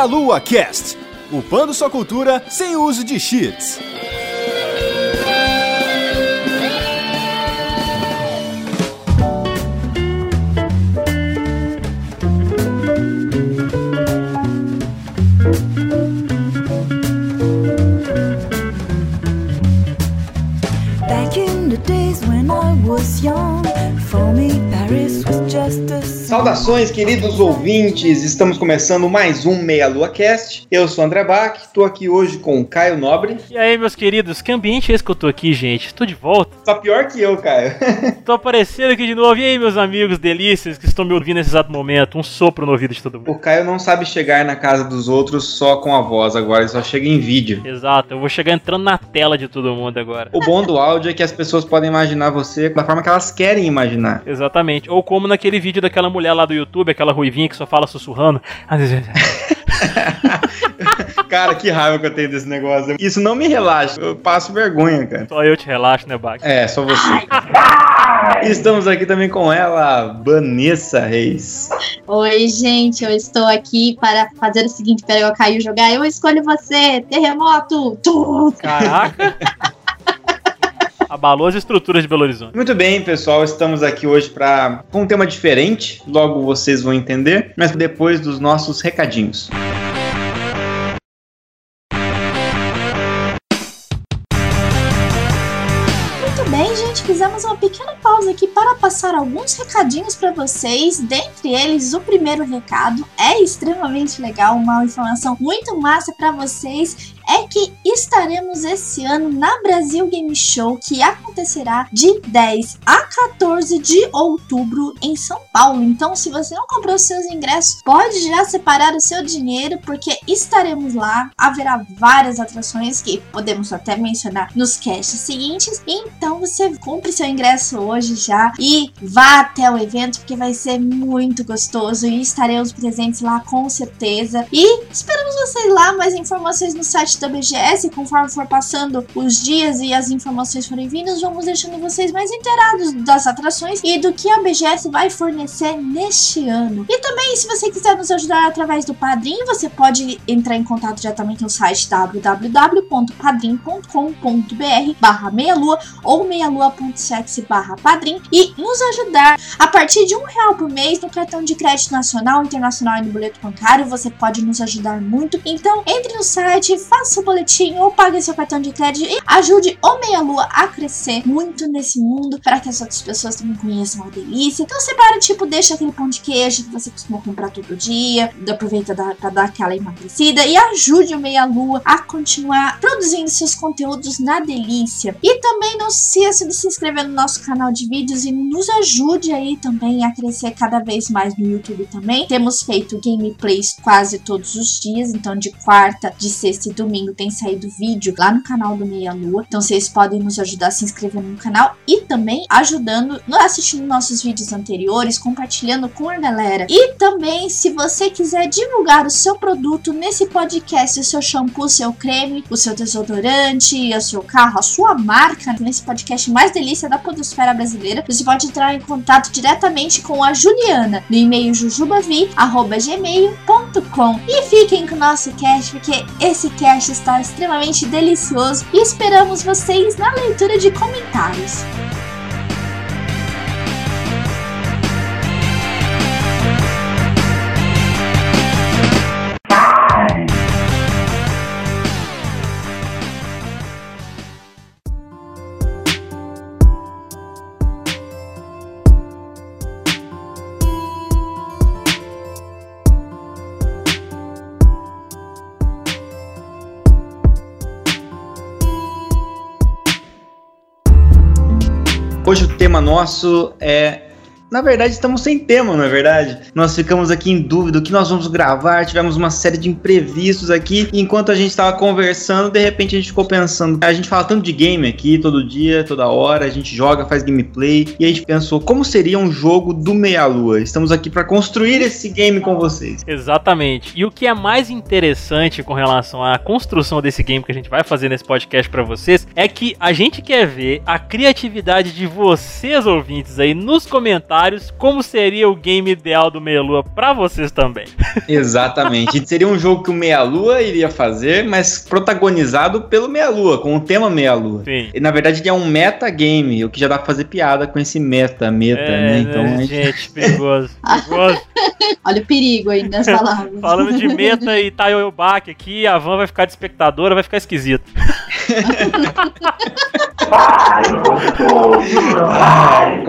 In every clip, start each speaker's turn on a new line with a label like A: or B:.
A: Meia Lua Cast, upando sua cultura sem uso de cheats.
B: Back in the days when I was young,
C: Saudações, queridos ouvintes! Estamos começando mais um Meia Lua Cast. Eu sou o André Bach, estou aqui hoje com o Caio Nobre.
D: E aí, meus queridos, que ambiente é esse que eu tô aqui, gente? Tô de volta.
C: Tá pior que eu, Caio.
D: Tô aparecendo aqui de novo. E aí, meus amigos delícias que estão me ouvindo nesse exato momento? Um sopro no ouvido de todo
C: O
D: mundo.
C: Caio não sabe chegar na casa dos outros só com a voz, agora ele só chega em vídeo.
D: Exato, eu vou chegar entrando na tela de todo mundo agora.
C: O bom do áudio é que as pessoas podem imaginar você da forma que elas querem imaginar.
D: Exatamente. Ou como naquele vídeo daquela mulher lá do YouTube, aquela ruivinha que só fala sussurrando.
C: Cara, que raiva que eu tenho desse negócio. Isso não me relaxa, eu passo vergonha, cara.
D: Só eu te relaxo, né, Bach?
C: É, só você. Estamos aqui também com ela, Vanessa Reis.
E: Oi, gente, eu estou aqui para fazer o seguinte: pera, eu caiu jogar, eu escolho você, terremoto! Tu!
D: Caraca! Abalou as estruturas de Belo Horizonte.
C: Muito bem, pessoal, estamos aqui hoje para com um tema diferente, logo vocês vão entender, mas depois dos nossos recadinhos.
E: Muito bem, gente, fizemos uma pequena pausa aqui para passar alguns recadinhos para vocês. Dentre eles, o primeiro recado é extremamente legal, uma informação muito massa para vocês. É que estaremos esse ano na Brasil Game Show, que acontecerá de 10 a 14 de outubro em São Paulo. Então, se você não comprou seus ingressos, pode já separar o seu dinheiro, porque estaremos lá. Haverá várias atrações que podemos até mencionar nos casts seguintes. Então, você compre seu ingresso hoje já e vá até o evento, porque vai ser muito gostoso e estaremos presentes lá com certeza. E esperamos vocês lá. Mais informações no site da BGS. Conforme for passando os dias e as informações forem vindas, vamos deixando vocês mais inteirados das atrações e do que a BGS vai fornecer neste ano. E também, se você quiser nos ajudar através do Padrim, você pode entrar em contato diretamente no site www.padrim.com.br barra meialua ou meialua.sexy barra padrim e nos ajudar a partir de um real por mês no cartão de crédito nacional, internacional e no boleto bancário. Você pode nos ajudar muito. Então, entre no site, faça seu boletim ou pague seu cartão de crédito e ajude o Meia Lua a crescer muito nesse mundo para que as outras pessoas também conheçam a delícia. Então, separa, tipo, deixa aquele pão de queijo que você costuma comprar todo dia, aproveita para dar aquela emagrecida e ajude o Meia Lua a continuar produzindo seus conteúdos na delícia. E também não se esqueça de se inscrever no nosso canal de vídeos e nos ajude aí também a crescer cada vez mais no YouTube também. Temos feito gameplays quase todos os dias, então de quarta, de sexta e domingo tem saído vídeo lá no canal do Meia Lua. Então vocês podem nos ajudar se inscrevendo no canal e também ajudando, assistindo nossos vídeos anteriores, compartilhando com a galera. E também, se você quiser divulgar o seu produto nesse podcast, o seu shampoo, o seu creme, o seu desodorante, o seu carro, a sua marca, nesse podcast mais delícia da podosfera brasileira, você pode entrar em contato diretamente com a Juliana no e-mail jujubavi@gmail.com. E fiquem com o nosso cast, porque esse cast está extremamente delicioso e esperamos vocês na leitura de comentários.
C: Tema nosso é Na verdade, estamos sem tema, não é verdade? Nós ficamos aqui em dúvida o que nós vamos gravar, tivemos uma série de imprevistos aqui, enquanto a gente estava conversando, de repente a gente ficou pensando, a gente fala tanto de game aqui, todo dia, toda hora, a gente joga, faz gameplay, e a gente pensou, como seria um jogo do Meia-Lua? Estamos aqui para construir esse game com vocês.
D: Exatamente. E o que é mais interessante com relação à construção desse game que a gente vai fazer nesse podcast para vocês é que a gente quer ver a criatividade de vocês ouvintes aí nos comentários comentários como seria o game ideal do Meia Lua pra vocês também.
C: Exatamente. Seria um jogo que o Meia Lua iria fazer, mas protagonizado pelo Meia Lua, com o tema Meia Lua.
D: Sim.
C: E, na verdade, ele é um metagame, o que já dá pra fazer piada com esse meta, meta,
D: É,
C: né? Então, a gente-
D: gente, perigoso. perigoso.
E: Olha o perigo aí nas palavras.
D: Falando de meta e Taiyobaki aqui, a Van vai ficar de espectadora, vai ficar esquisito.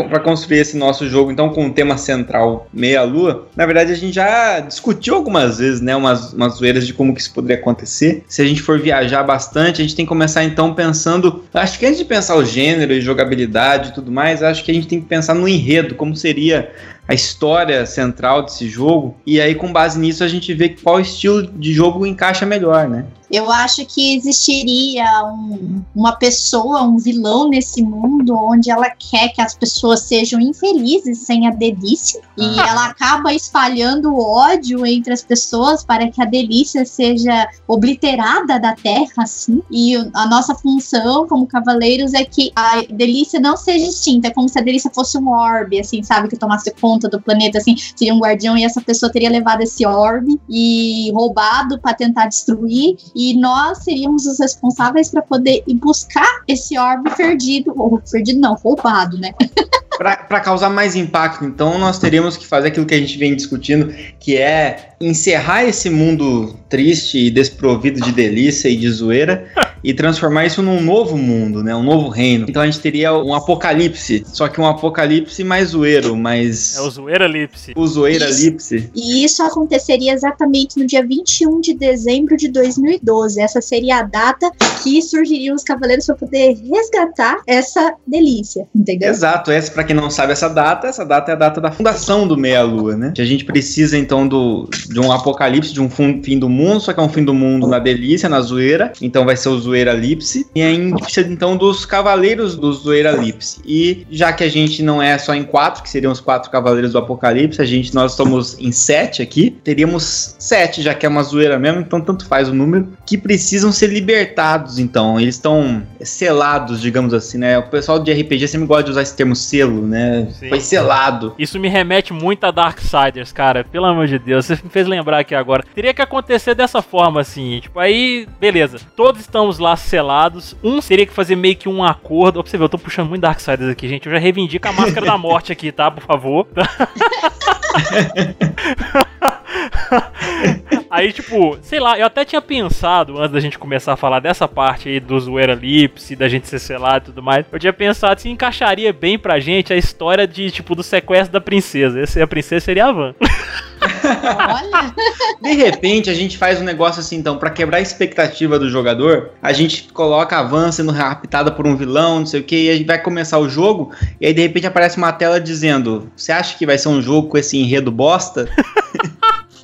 C: Para construir esse nosso jogo, então, com o tema central meia-lua, na verdade a gente já discutiu algumas vezes, né, umas, umas zoeiras de como que isso poderia acontecer. Se a gente for viajar bastante, a gente tem que começar então pensando, acho que antes de pensar o gênero e jogabilidade e tudo mais, acho que a gente tem que pensar no enredo, como seria a história central desse jogo, e aí com base nisso a gente vê qual estilo de jogo encaixa melhor, né?
E: Eu acho que existiria um- uma pessoa, um vilão nesse mundo onde ela quer que as pessoas sejam infelizes sem a delícia. E ela acaba espalhando o ódio entre as pessoas para que a delícia seja obliterada da terra, assim. E a nossa função como cavaleiros é que a delícia não seja extinta, é como se a delícia fosse um orbe, assim, sabe, que tomasse conta do planeta, assim, seria um guardião e essa pessoa teria levado esse orbe e roubado para tentar destruir. e nós seríamos os responsáveis para poder ir buscar esse orbe perdido, ou perdido não, roubado, né?
C: Para causar mais impacto, então, nós teríamos que fazer aquilo que a gente vem discutindo, que é encerrar esse mundo triste e desprovido de delícia e de zoeira e transformar isso num novo mundo, né? Um novo reino. Então a gente teria um apocalipse, só que um apocalipse mais zoeiro, mais
D: É o Zoeira Lipse.
C: o zoeira-lipse.
E: E isso aconteceria exatamente no dia 21 de dezembro de 2012. Essa seria a data que surgiriam os cavaleiros para poder resgatar essa delícia, entendeu?
C: Exato, essa, para quem não sabe essa data, essa data é a data da fundação do Meia Lua, né? Que a gente precisa então do, de um apocalipse, de um fim do mundo, só que é um fim do mundo na delícia, na zoeira, então vai ser o Zoeira Lipse. E aí a gente precisa então dos cavaleiros do Zoeira Lipse. E já que a gente não é só em quatro, que seriam os quatro cavaleiros do apocalipse, a gente, nós somos em sete aqui, teríamos sete, já que é uma zoeira mesmo, então tanto faz o número, que precisam ser libertados, então. Eles estão selados, digamos assim, né? O pessoal de RPG sempre gosta de usar esse termo selo, né?
D: Sim.
C: Foi selado.
D: Isso me remete muito a Darksiders, cara. Pelo amor de Deus, você me fez lembrar aqui agora. Teria que acontecer dessa forma, assim. Tipo, aí, beleza. Todos estamos lá selados. Um teria que fazer meio que um acordo. Ó, pra você ver, eu tô puxando muito Darksiders aqui, gente. Eu já reivindico a máscara da morte aqui, tá? Por favor. Aí, tipo, sei lá, eu até tinha pensado, antes da gente começar a falar dessa parte aí do zoeira lips, da gente ser selado e tudo mais, eu tinha pensado se encaixaria bem pra gente a história de, tipo, do sequestro da princesa. Esse, a princesa seria a Van.
E: Olha,
C: De repente, a gente faz um negócio assim, então, pra quebrar a expectativa do jogador, a gente coloca a Van sendo raptada por um vilão, não sei o que, e a gente vai começar o jogo, e aí de repente aparece uma tela dizendo: Você acha que vai ser um jogo com esse enredo bosta?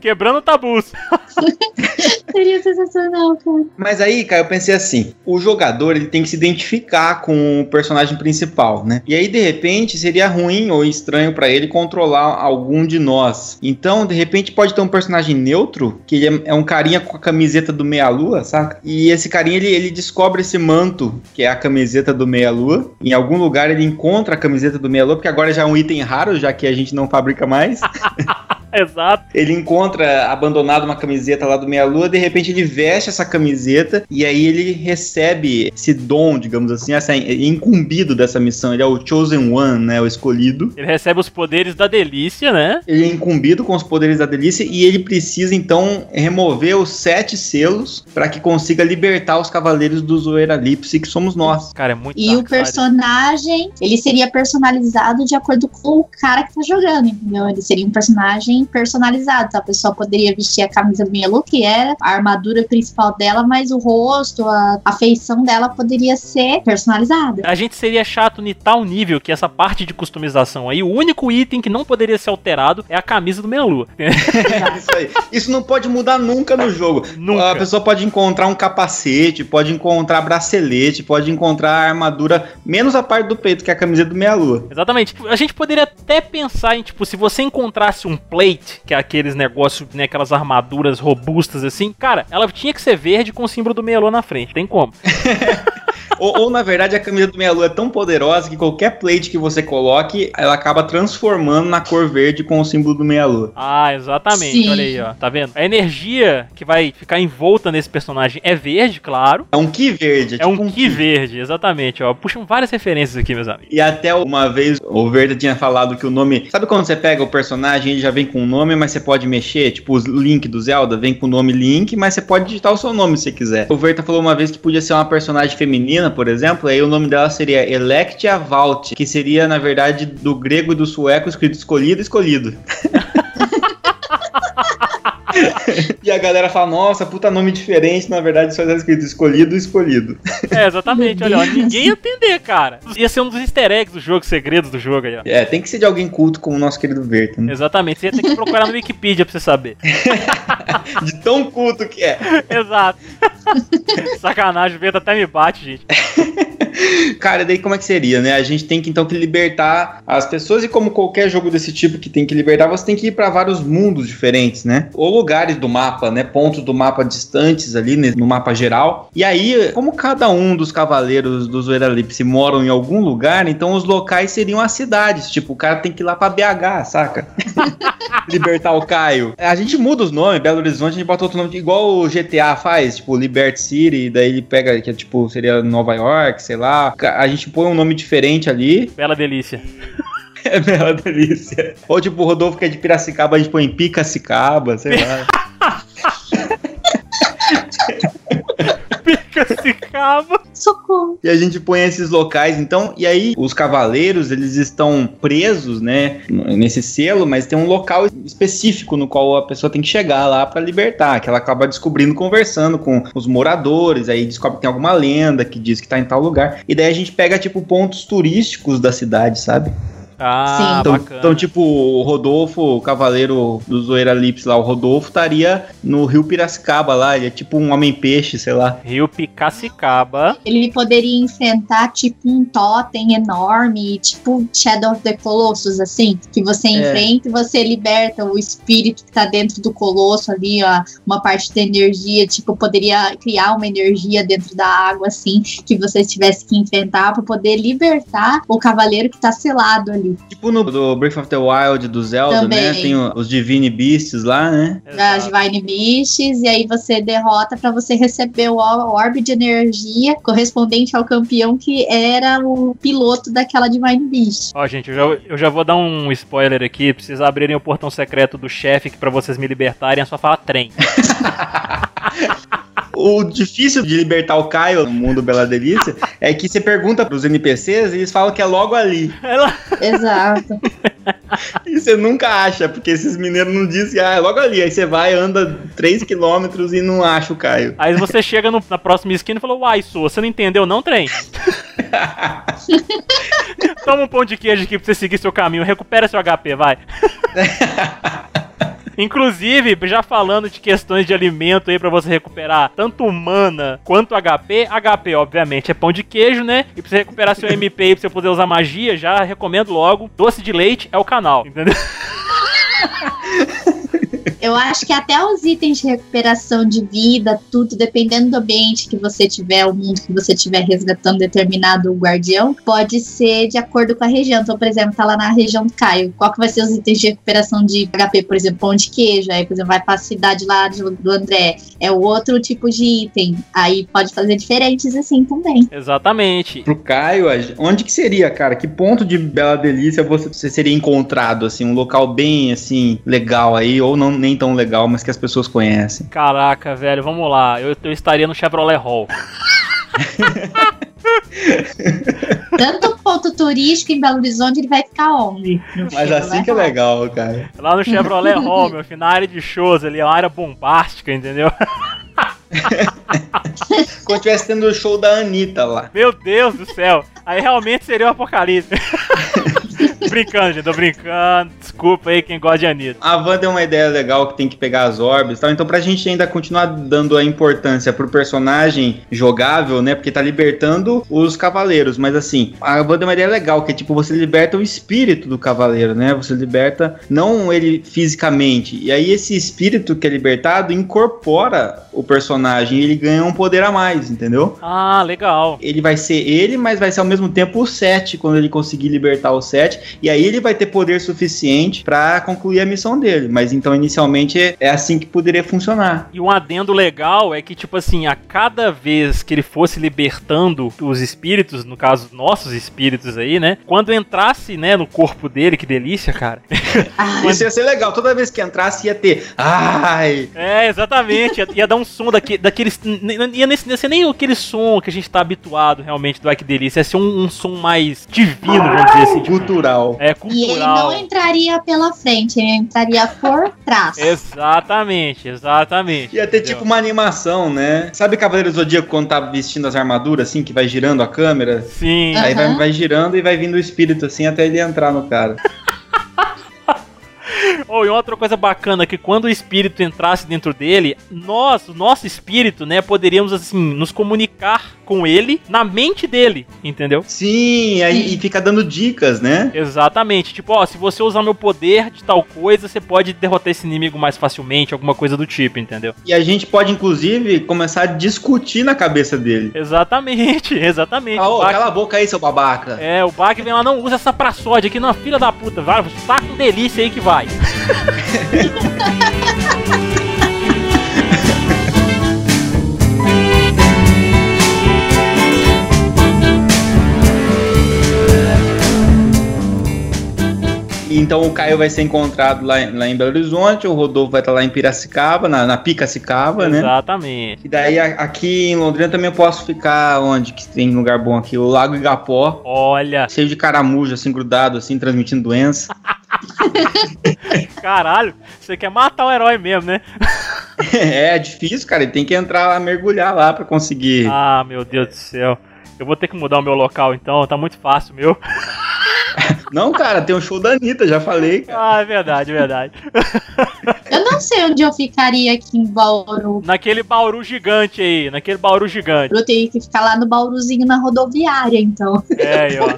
D: Quebrando tabus.
E: seria sensacional, cara.
C: Mas aí, cara, eu pensei assim: o jogador ele tem que se identificar com o personagem principal, né? E aí, de repente, seria ruim ou estranho pra ele controlar algum de nós. Então, de repente, pode ter um personagem neutro, que ele é, é um carinha com a camiseta do Meia-Lua, saca? E esse carinha ele, ele descobre esse manto, que é a camiseta do Meia-Lua. Em algum lugar ele encontra a camiseta do Meia-Lua, porque agora já é um item raro, já que a gente não fabrica mais.
D: Exato.
C: Ele encontra abandonado uma camiseta lá do Meia Lua, de repente ele veste essa camiseta e aí ele recebe esse dom, digamos assim, essa, é incumbido dessa missão. Ele é o Chosen One, né? O escolhido.
D: Ele recebe os poderes da delícia, né?
C: Ele é incumbido com os poderes da delícia e ele precisa então remover os sete selos para que consiga libertar os cavaleiros do Zoeiralipse, que somos nós.
D: Cara, é muito
E: E o personagem, ele seria personalizado de acordo com o cara que tá jogando, entendeu? Ele seria um personagem personalizado. Então a pessoa poderia vestir a camisa do Mielu, que era a armadura principal dela, mas o rosto, a, a feição dela poderia ser personalizada.
D: A gente seria chato em tal nível que essa parte de customização aí, o único item que não poderia ser alterado é a camisa do Meia-Lua.
C: Isso aí. Isso não pode mudar nunca no jogo.
D: Nunca.
C: A pessoa pode encontrar um capacete, pode encontrar bracelete, pode encontrar armadura, menos a parte do peito, que é a camiseta do Meia-Lua.
D: Exatamente. A gente poderia até pensar em, tipo, se você encontrasse um plate, que é aqueles negócios, né, aquelas armaduras robustas assim, cara, ela tinha que ser verde com o símbolo do Meia-Lua na frente, tem como.
C: ou, ou, na verdade, a camisa do Meia Lua é tão poderosa que qualquer plate que você coloque, ela acaba transformando na cor verde com o símbolo do Meia Lua.
D: Ah, exatamente.
E: Sim.
D: Olha aí, ó. Tá vendo? A energia que vai ficar envolta nesse personagem é verde, claro.
C: É um Ki verde.
D: É, um, Ki verde, exatamente, ó. Puxam várias referências aqui, meus amigos.
C: E até uma vez o Verda tinha falado que o nome. Sabe quando você pega o personagem e ele já vem com um nome, mas você pode mexer? Tipo, o Link do Zelda vem com o nome Link, mas você pode digitar o seu nome se quiser. O Verta falou uma vez que podia ser uma personagem feminina, por exemplo, aí o nome dela seria Electia Valt, que seria, na verdade, do grego e do sueco escrito escolhido, escolhido. e a galera fala, nossa, puta nome diferente, na verdade só está escrito escolhido, escolhido.
D: É, exatamente, olha, ó, ninguém ia entender, cara. Ia ser um dos easter eggs do jogo, segredos do jogo aí, ó.
C: É, tem que ser de alguém culto como o nosso querido Verta, né?
D: Exatamente, você ia ter que procurar no Wikipedia pra você saber.
C: De tão culto que é.
D: Exato. Sacanagem, o Vento até me bate, gente.
C: Cara, daí como é que seria, né? A gente tem que então que libertar as pessoas e como qualquer jogo desse tipo que tem que libertar, você tem que ir pra vários mundos diferentes, né? Ou lugares do mapa, né? Pontos do mapa distantes ali né? no mapa geral. E aí, como cada um dos cavaleiros do Zoeralipse moram em algum lugar, então os locais seriam as cidades. Tipo, o cara tem que ir lá pra BH, saca? Libertar o Caio. A gente muda os nomes, Belo Horizonte, a gente bota outro nome, igual o GTA faz, tipo, Liberty City, daí ele pega, que é tipo, seria Nova York, sei lá. A gente põe um nome diferente ali.
D: Bela delícia.
C: É bela delícia. Ou tipo, o Rodolfo que é de Piracicaba, a gente põe em Picacicaba, sei lá.
D: Piracicaba.
E: Socorro.
C: E a gente põe esses locais, então, e aí os cavaleiros, eles estão presos, né, nesse selo, mas tem um local específico no qual a pessoa tem que chegar lá pra libertar, que ela acaba descobrindo conversando com os moradores, aí descobre que tem alguma lenda que diz que tá em tal lugar. E daí a gente pega tipo pontos turísticos da cidade, sabe?
D: Ah,
E: Sim.
C: Então,
D: bacana.
C: então, tipo, o Rodolfo, o cavaleiro do Zoeira Lips lá, o Rodolfo estaria no rio Piracicaba lá, ele é tipo um homem-peixe, sei lá.
D: Rio Picacicaba.
E: Ele poderia enfrentar tipo um totem enorme, tipo Shadow of the Colossus, assim, que você enfrenta e você liberta o espírito que tá dentro do colosso ali, ó, uma parte da energia, tipo, poderia criar uma energia dentro da água, assim, que você tivesse que enfrentar pra poder libertar o cavaleiro que tá selado ali.
C: Tipo no do Breath of the Wild do Zelda, né?
E: Também.
C: Tem o- os Divine Beasts lá, né?
D: Exato.
E: Divine Beasts, e aí você derrota pra você receber o or- orbe de energia correspondente ao campeão que era o piloto daquela Divine Beast.
D: Ó, gente, eu já, eu já vou dar um spoiler aqui. Precisa abrirem o portão secreto do chefe que pra vocês me libertarem é só falar trem.
C: O difícil de libertar o Caio no mundo Bela Delícia é que você pergunta pros NPCs e eles falam que é logo ali.
D: Ela-
E: Exato.
C: E você nunca acha, porque esses mineiros não dizem, ah, é logo ali. Aí você vai, anda 3km e não acha o Caio.
D: Aí você chega no- na próxima esquina e fala: Uai, sua, você não entendeu, não, trem? Toma um pão de queijo aqui pra você seguir seu caminho. Recupera seu HP, vai. Inclusive, já falando de questões de alimento aí pra você recuperar tanto mana quanto HP, HP obviamente é pão de queijo, né? E pra você recuperar seu MP e pra você poder usar magia, já recomendo logo, doce de leite é o canal, entendeu?
E: Eu acho que até os itens de recuperação de vida, tudo, dependendo do ambiente que você tiver, o mundo que você estiver resgatando determinado guardião, pode ser de acordo com a região. Então, por exemplo, tá lá na região do Caio. Qual que vai ser os itens de recuperação de HP? Por exemplo, pão de queijo. Aí, por exemplo, vai pra cidade lá do André. É outro tipo de item. Aí pode fazer diferentes assim também.
D: Exatamente.
C: Pro Caio, onde que seria, cara? Que ponto de Bela Delícia você, você seria encontrado, assim? Um local bem, assim, legal aí, ou não nem tão legal, mas que as pessoas conhecem.
D: Caraca, velho, vamos lá. Eu, eu estaria no Chevrolet Hall.
E: Tanto ponto turístico em Belo Horizonte, ele vai ficar onde?
C: Mas
E: Chevrolet
C: assim que é
E: Hall.
C: legal, cara.
D: Lá no Chevrolet Hall, meu filho, na área de shows ali, é uma área bombástica, entendeu?
C: Quando tivesse tendo o show da Anitta lá.
D: Meu Deus do céu. Aí realmente seria um apocalipse. brincando, gente, tô brincando. Desculpa aí quem gosta de Anitta.
C: A Van deu uma ideia legal que tem que pegar as orbes e tal. Então, pra gente ainda continuar dando a importância pro personagem jogável, né? Porque tá libertando os cavaleiros. Mas assim, a Van deu uma ideia legal, que é tipo, você liberta o espírito do cavaleiro, né? Você liberta não ele fisicamente. E aí, esse espírito que é libertado incorpora o personagem e ele ganha um poder a mais, entendeu?
D: Ah, legal.
C: Ele vai ser ele, mas vai ser ao mesmo tempo o 7 quando ele conseguir libertar o 7. E aí ele vai ter poder suficiente pra concluir a missão dele. Mas então, inicialmente, é- é assim que poderia funcionar.
D: E um adendo legal é que, tipo assim, a cada vez que ele fosse libertando os espíritos, no caso, nossos espíritos aí, né? Quando entrasse, né, no corpo dele, que delícia, cara.
E: Ah,
C: Isso ia ser legal. Toda vez que entrasse ia ter. Ai!
D: É, exatamente. Ia, ia dar um som daqui, daqueles. n- n- Ia nesse, ia ser nem aquele som que a gente tá habituado realmente do Ai que delícia. Ia ser um, um som mais divino, vamos dizer assim. tipo,
C: Cultural.
D: é
E: E ele
D: cultural.
E: não entraria pela frente, ele entraria por trás.
D: Exatamente, exatamente.
C: Ia ter
D: entendeu?
C: tipo uma animação, né? Sabe Cavaleiro do Zodíaco quando tá vestindo as armaduras, assim, que vai girando a câmera?
D: Sim.
C: Aí vai,
E: Aham.
C: vai girando e vai vindo o espírito, assim, até ele entrar no cara.
D: Oh, e outra coisa bacana que quando o espírito entrasse dentro dele, nós, o nosso espírito, né, poderíamos assim nos comunicar com ele na mente dele, entendeu?
C: Sim, aí e fica dando dicas, né?
D: Exatamente. Tipo, ó, se você usar meu poder de tal coisa, você pode derrotar esse inimigo mais facilmente, alguma coisa do tipo, entendeu?
C: E a gente pode, inclusive, começar a discutir na cabeça dele.
D: Exatamente, exatamente.
C: Ah, ô,
D: Bach,
C: cala a boca aí, seu babaca.
D: é, o Bach vem lá, não usa essa praçódia aqui, não, filha da puta, vai, tá com delícia aí que vai.
C: Então o Caio vai ser encontrado lá, em- lá em Belo Horizonte, o Rodolfo vai estar lá em Piracicaba, na, na Picacicaba, né?
D: Exatamente.
C: E daí a- aqui em Londrina também eu posso ficar onde que tem lugar bom aqui? O Lago Igapó,
D: Olha,
C: cheio de caramujo, assim, grudado, assim, transmitindo doença.
D: caralho, você quer matar o herói mesmo, né?
C: é, é difícil, cara. Ele tem que entrar lá, mergulhar lá pra conseguir.
D: Ah, meu Deus do céu. Eu vou ter que mudar o meu local então, tá muito fácil, meu.
C: Não, cara, tem o show da Anitta, já falei, cara.
D: Ah, é verdade, é verdade.
E: Eu não sei onde eu ficaria aqui em Bauru.
D: Naquele bauru gigante aí, naquele bauru gigante.
E: Eu teria que ficar lá no Bauruzinho na rodoviária, então.
D: É, aí, ó.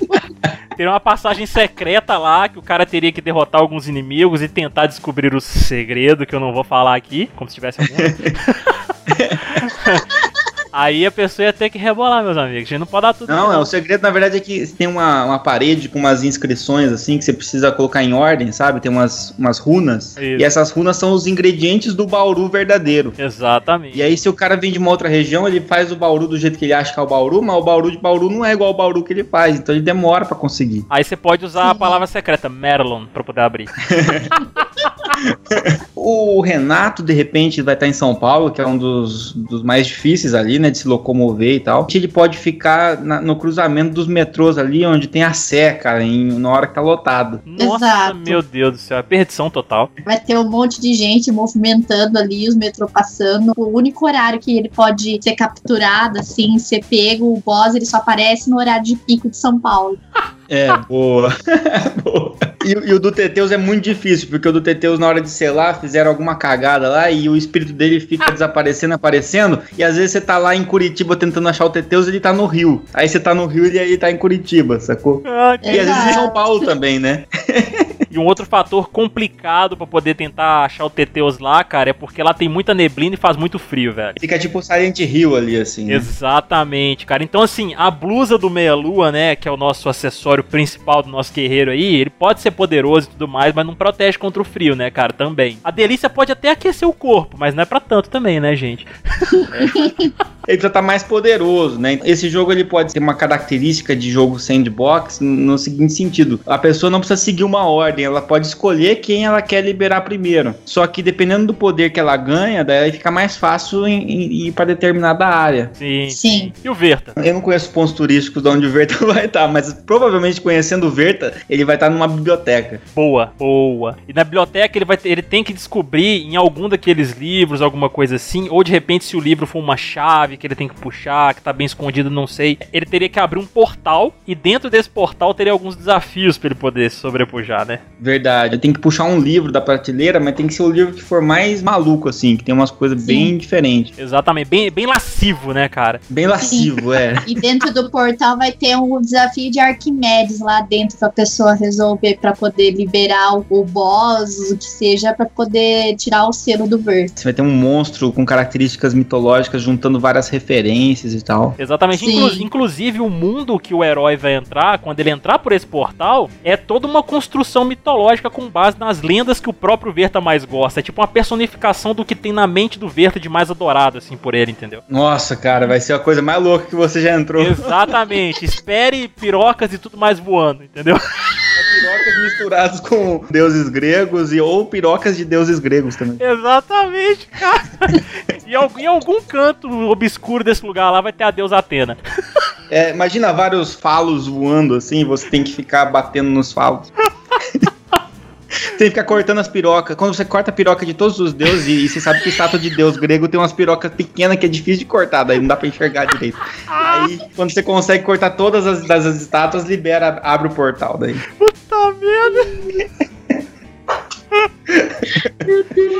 D: Teria uma passagem secreta lá que o cara teria que derrotar alguns inimigos e tentar descobrir o segredo que eu não vou falar aqui, como se tivesse algum. Aí a pessoa ia ter que rebolar, meus amigos. A gente não pode dar tudo.
C: Não, é, o segredo na verdade é que tem uma, uma parede com umas inscrições assim que você precisa colocar em ordem, sabe? Tem umas, umas runas.
D: Isso.
C: E essas runas são os ingredientes do bauru verdadeiro.
D: Exatamente.
C: E aí, se o cara vem de uma outra região, ele faz o bauru do jeito que ele acha que é o bauru, mas o bauru de bauru não é igual ao bauru que ele faz, então ele demora pra conseguir.
D: Aí você pode usar a
E: Sim.
D: palavra secreta, Merlon, pra poder abrir.
C: O Renato, de repente, vai estar em São Paulo, que é um dos, dos mais difíceis ali, né, de se locomover e tal. Ele pode ficar na- no cruzamento dos metrôs ali, onde tem a Sé, cara, em, na hora que tá lotado.
D: Nossa,
E: Exato.
D: meu Deus do céu, é perdição total.
E: Vai ter um monte de gente movimentando ali, os metrô passando. O único horário que ele pode ser capturado, assim, ser pego, o boss, ele só aparece no horário de pico de São Paulo.
C: É, boa. boa. E, e o do Teteus é muito difícil, porque o do Teteus, na hora de selar, fizeram alguma cagada lá e o espírito dele fica desaparecendo, aparecendo. E às vezes você tá lá em Curitiba tentando achar o Teteus ele tá no Rio. Aí você tá no Rio e ele tá em Curitiba, sacou?
D: Ah,
C: E às vezes em. São Paulo também, né?
D: E um outro fator complicado pra poder tentar achar o Teteus lá, cara, é porque lá tem muita neblina e faz muito frio, velho.
C: Fica tipo Silent Hill ali, assim. né?
D: Exatamente, cara. Então, assim, a blusa do Meia Lua, né, que é o nosso acessório principal do nosso guerreiro aí, ele pode ser poderoso e tudo mais, mas não protege contra o frio, né, cara, também. A delícia pode até aquecer o corpo, mas não é pra tanto também, né, gente?
C: Ele precisa estar mais poderoso, né? Esse jogo ele pode ter uma característica de jogo sandbox no seguinte sentido: a pessoa não precisa seguir uma ordem, ela pode escolher quem ela quer liberar primeiro. Só que dependendo do poder que ela ganha, daí fica mais fácil em, em ir pra determinada área.
D: Sim.
E: Sim.
D: E o Verta?
C: Eu não conheço pontos turísticos de onde o Verta vai estar, mas provavelmente conhecendo o Verta, ele vai estar numa biblioteca.
D: Boa, boa. E na biblioteca ele vai ter- ele tem que descobrir em algum daqueles livros, alguma coisa assim, ou de repente se o livro for uma chave que ele tem que puxar, que tá bem escondido, não sei, ele teria que abrir um portal e dentro desse portal teria alguns desafios pra ele poder se sobrepujar, né?
C: Verdade. Tem que puxar um livro da prateleira, mas tem que ser o livro que for mais maluco, assim, que tem umas coisas
E: Sim.
C: bem diferentes.
D: Exatamente, bem, bem lascivo, né, cara?
C: Bem lascivo, é.
E: E dentro do portal vai ter um desafio de Arquimedes lá dentro pra pessoa resolver pra poder liberar o, o boss, o que seja, pra poder tirar o selo do Vert.
C: Você vai ter um monstro com características mitológicas, juntando várias referências e tal.
D: Exatamente.
E: Sim.
D: Inclu- inclusive, o mundo que o herói vai entrar, quando ele entrar por esse portal, é toda uma construção mitológica com base nas lendas que o próprio Verta mais gosta. É tipo uma personificação do que tem na mente do Verta de mais adorado, assim, por ele, entendeu?
C: Nossa, cara, vai ser a coisa mais louca que você já entrou.
D: Exatamente. Espere pirocas e tudo mais voando, entendeu?
C: pirocas misturadas com deuses gregos e ou pirocas de deuses gregos também.
D: Exatamente, cara. E em algum canto obscuro desse lugar lá vai ter a deusa Atena.
C: É, imagina vários falos voando assim, você tem que ficar batendo nos falos. Tem que ficar cortando as pirocas. Quando você corta a piroca de todos os deuses, e, você sabe que estátua de deus grego tem umas pirocas pequenas que é difícil de cortar, daí não dá pra enxergar direito. Aí, quando você consegue cortar todas as das as estátuas, libera, abre o portal daí.
D: Tá vendo?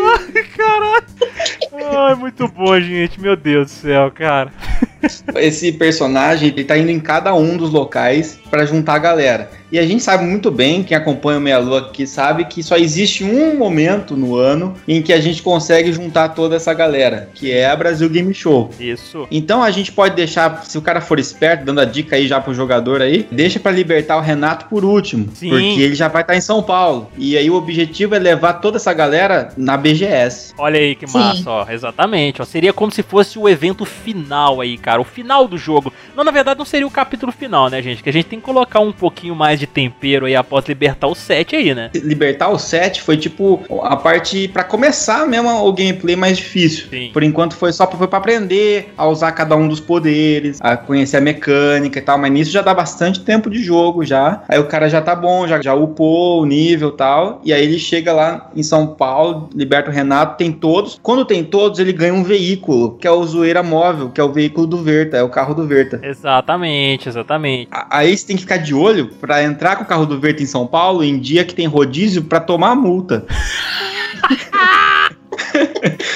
D: Ai, caralho. Ai, muito bom, gente. Meu Deus do céu, cara.
C: Esse personagem, ele tá indo em cada um dos locais pra juntar a galera. E a gente sabe muito bem, quem acompanha o Meia Lua aqui sabe que só existe um momento no ano em que a gente consegue juntar toda essa galera, que é a Brasil Game Show.
D: Isso.
C: Então a gente pode deixar, se o cara for esperto, dando a dica aí já pro jogador aí, deixa pra libertar o Renato por último,
D: Sim.
C: porque ele já vai estar em São Paulo. E aí o objetivo é levar toda essa galera na BGS.
D: Olha aí que
E: Sim.
D: massa, ó. Exatamente, ó. Seria como se fosse o evento final aí, cara. O final do jogo. Não, na verdade, não seria o capítulo final, né, gente? Que a gente tem que colocar um pouquinho mais de tempero aí após libertar o set aí, né?
C: Libertar o set foi tipo a parte pra começar mesmo o gameplay mais difícil.
D: Sim.
C: Por enquanto foi só pra aprender a usar cada um dos poderes, a conhecer a mecânica e tal, mas nisso já dá bastante tempo de jogo já. Aí o cara já tá bom, já, já upou o nível e tal, e aí ele chega lá em São Paulo, liberta o Renato, tem todos. Quando tem todos, ele ganha um veículo, que é o Zoeira Móvel, que é o veículo do Verta, é o carro do Verta.
D: Exatamente, exatamente.
C: Aí você tem que ficar de olho pra entrar com o carro do Verta em São Paulo em dia que tem rodízio pra tomar a multa.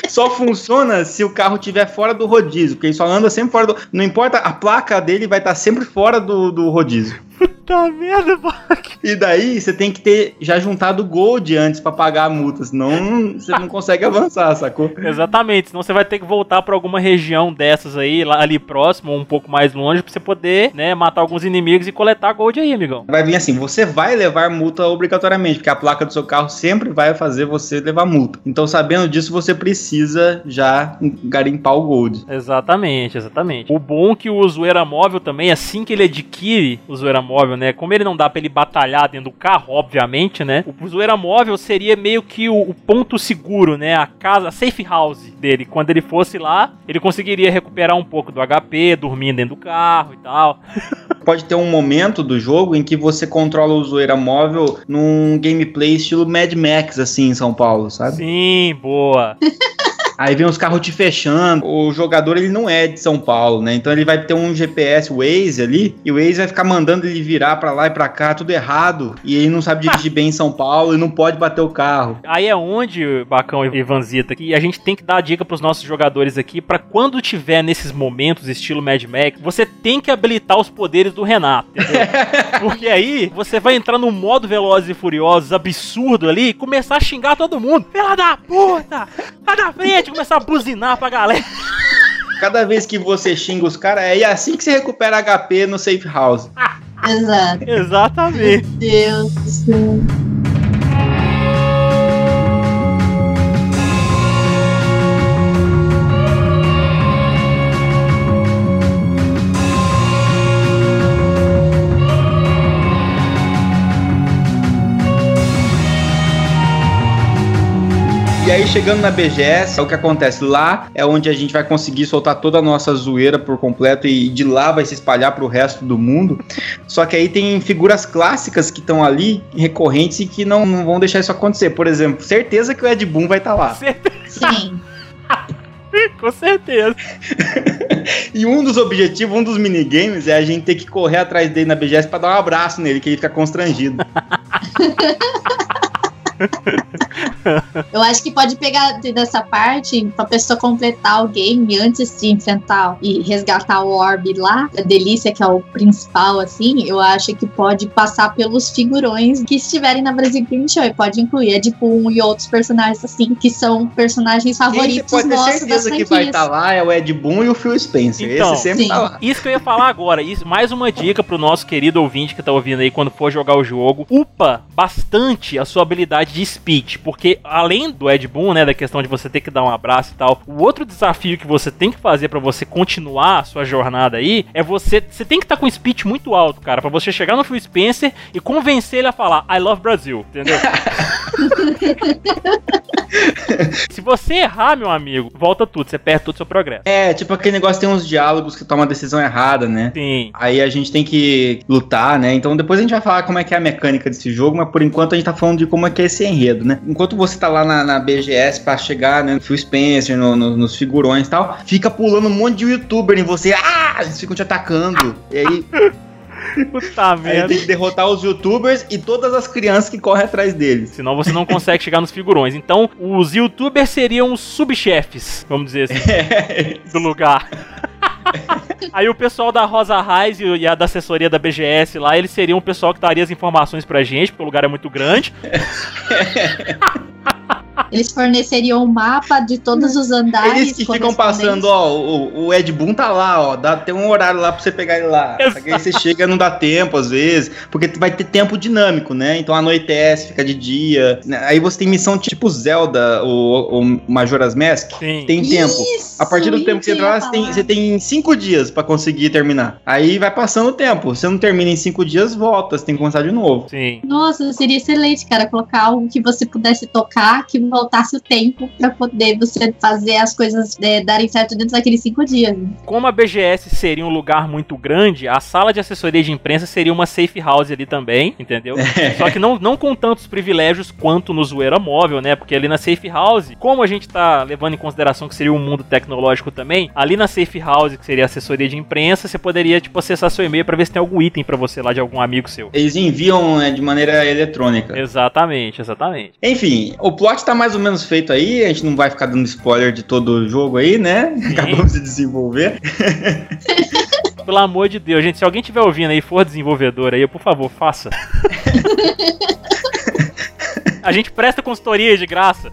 C: só funciona se o carro estiver fora do rodízio, porque ele só anda sempre fora do. Não importa, a placa dele vai estar sempre fora do, do rodízio.
D: Puta merda, Bach.
C: E daí você tem que ter já juntado gold antes pra pagar a multa, senão você não consegue avançar, sacou?
D: Exatamente, senão você vai ter que voltar pra alguma região dessas aí, lá, ali próximo ou um pouco mais longe, pra você poder, né, matar alguns inimigos e coletar gold aí, amigão.
C: Vai vir assim, você vai levar multa obrigatoriamente, porque a placa do seu carro sempre vai fazer você levar multa. Então, sabendo disso, você precisa já garimpar o gold.
D: Exatamente, exatamente. O bom é que o zoeira móvel também, assim que ele adquire o zoeira móvel, né? Como ele não dá pra ele batalhar dentro do carro, obviamente, né? O zoeira móvel seria meio que o, o ponto seguro, né? A casa, a safe house dele. Quando ele fosse lá, ele conseguiria recuperar um pouco do HP, dormindo dentro do carro e tal.
C: Pode ter um momento do jogo em que você controla o zoeira móvel num gameplay estilo Mad Max, assim, em São Paulo, sabe?
D: Sim, boa.
C: Aí vem os carros te fechando. O jogador ele não é de São Paulo, né? Então ele vai ter um GPS Waze ali e o Waze vai ficar mandando ele virar pra lá e pra cá, tudo errado. E ele não sabe dirigir bem em São Paulo e não pode bater o carro.
D: Aí é onde, Bacão e Ivanzita, que a gente tem que dar a dica pros nossos jogadores aqui pra quando tiver nesses momentos estilo Mad Max, você tem que habilitar os poderes do Renato, entendeu? Porque aí você vai entrar no modo Velozes e Furiosos absurdo ali e começar a xingar todo mundo. Pela da puta! Sai da frente! Começar a buzinar pra galera.
C: Cada vez que você xinga os caras, é assim que você recupera HP no safe house.
E: Exato.
D: Exatamente.
E: Deus do céu.
C: E aí, chegando na BGS, é o que acontece? Lá é onde a gente vai conseguir soltar toda a nossa zoeira por completo e de lá vai se espalhar pro resto do mundo. Só que aí tem figuras clássicas que estão ali, recorrentes, e que não, não vão deixar isso acontecer. Por exemplo, certeza que o Ed Boon vai estar lá.
E: Sim.
D: Com certeza.
C: E um dos objetivos, um dos minigames é a gente ter que correr atrás dele na BGS pra dar um abraço nele, que ele fica constrangido.
E: Eu acho que pode pegar dessa parte pra pessoa completar o game antes de enfrentar e resgatar o orb lá, a delícia que é o principal, assim, eu acho que pode passar pelos figurões que estiverem na Brasil Game Show. E pode incluir Ed Boon e outros personagens, assim, que são personagens favoritos
C: pode ter
E: nossos
C: certeza que vai estar lá é o Ed Boon e o Phil Spencer.
D: Então,
C: Esse sempre
E: sim.
C: tá lá.
D: Isso que eu ia falar agora. Isso, mais uma dica pro nosso querido ouvinte que tá ouvindo aí quando for jogar o jogo. Upa bastante a sua habilidade de speech. Porque além do Ed Boon, né, da questão de você ter que dar um abraço e tal, o outro desafio que você tem que fazer pra você continuar a sua jornada aí é você. Você tem que estar com um speech muito alto, cara, pra você chegar no Phil Spencer e convencer ele a falar I love Brasil, entendeu? Se você errar, meu amigo, volta tudo, você perde todo o seu progresso.
C: É, tipo aquele negócio tem uns diálogos que toma a decisão errada, né?
D: Sim.
C: Aí a gente tem que lutar, né? Então depois a gente vai falar como é que é a mecânica desse jogo, mas por enquanto a gente tá falando de como é que é esse enredo, né? Enquanto você tá lá na, na BGS pra chegar, né, no Phil Spencer, no- no- nos figurões e tal, fica pulando um monte de youtuber em você, ah! Eles ficam te atacando. E aí,
D: Puta
C: aí
D: merda.
C: tem que derrotar os youtubers e todas as crianças que correm atrás deles.
D: Senão você não consegue chegar nos figurões. Então, os youtubers seriam os subchefes, vamos dizer assim, do lugar. Aí o pessoal da Rosa Raiz e a da assessoria da BGS lá, eles seriam o pessoal que daria as informações pra gente, porque o lugar é muito grande.
E: Eles forneceriam um mapa de todos os andares.
C: Eles que ficam passando, ó, o, o Ed Boon tá lá, ó, dá, tem um horário lá pra você pegar ele lá. Aí você chega não dá tempo, às vezes, porque vai ter tempo dinâmico, né? Então anoitece, fica de dia. né? Aí você tem missão tipo Zelda, o, o Majora's Mask,
D: Sim.
C: tem tempo.
E: Isso,
C: A partir do tempo que você
E: isso
C: entra lá,
E: eu
C: você tem, você tem cinco dias pra conseguir terminar. Aí vai passando o tempo. Se você não termina em cinco dias, volta, você tem que começar de novo.
D: Sim.
E: Nossa, seria excelente, cara, colocar algo que você pudesse tocar, que voltasse o tempo pra poder você fazer as coisas é, darem certo dentro daqueles cinco dias.
D: Como a BGS seria um lugar muito grande, a sala de assessoria de imprensa seria uma safe house ali também, entendeu? Só que não, não com tantos privilégios quanto no Zoeira Móvel, né? Porque ali na safe house, como a gente tá levando em consideração que seria um mundo tecnológico também, ali na safe house, que seria assessoria de imprensa, você poderia, tipo, acessar seu e-mail pra ver se tem algum item pra você lá de algum amigo seu.
C: Eles enviam né, de maneira eletrônica.
D: Exatamente, exatamente.
C: Enfim, o plot tá mais ou menos feito aí, a gente não vai ficar dando spoiler de todo o jogo aí, né? Acabamos de desenvolver.
D: Pelo amor de Deus, gente, se alguém estiver ouvindo aí e for desenvolvedor aí, por favor, faça. A gente presta consultoria de graça.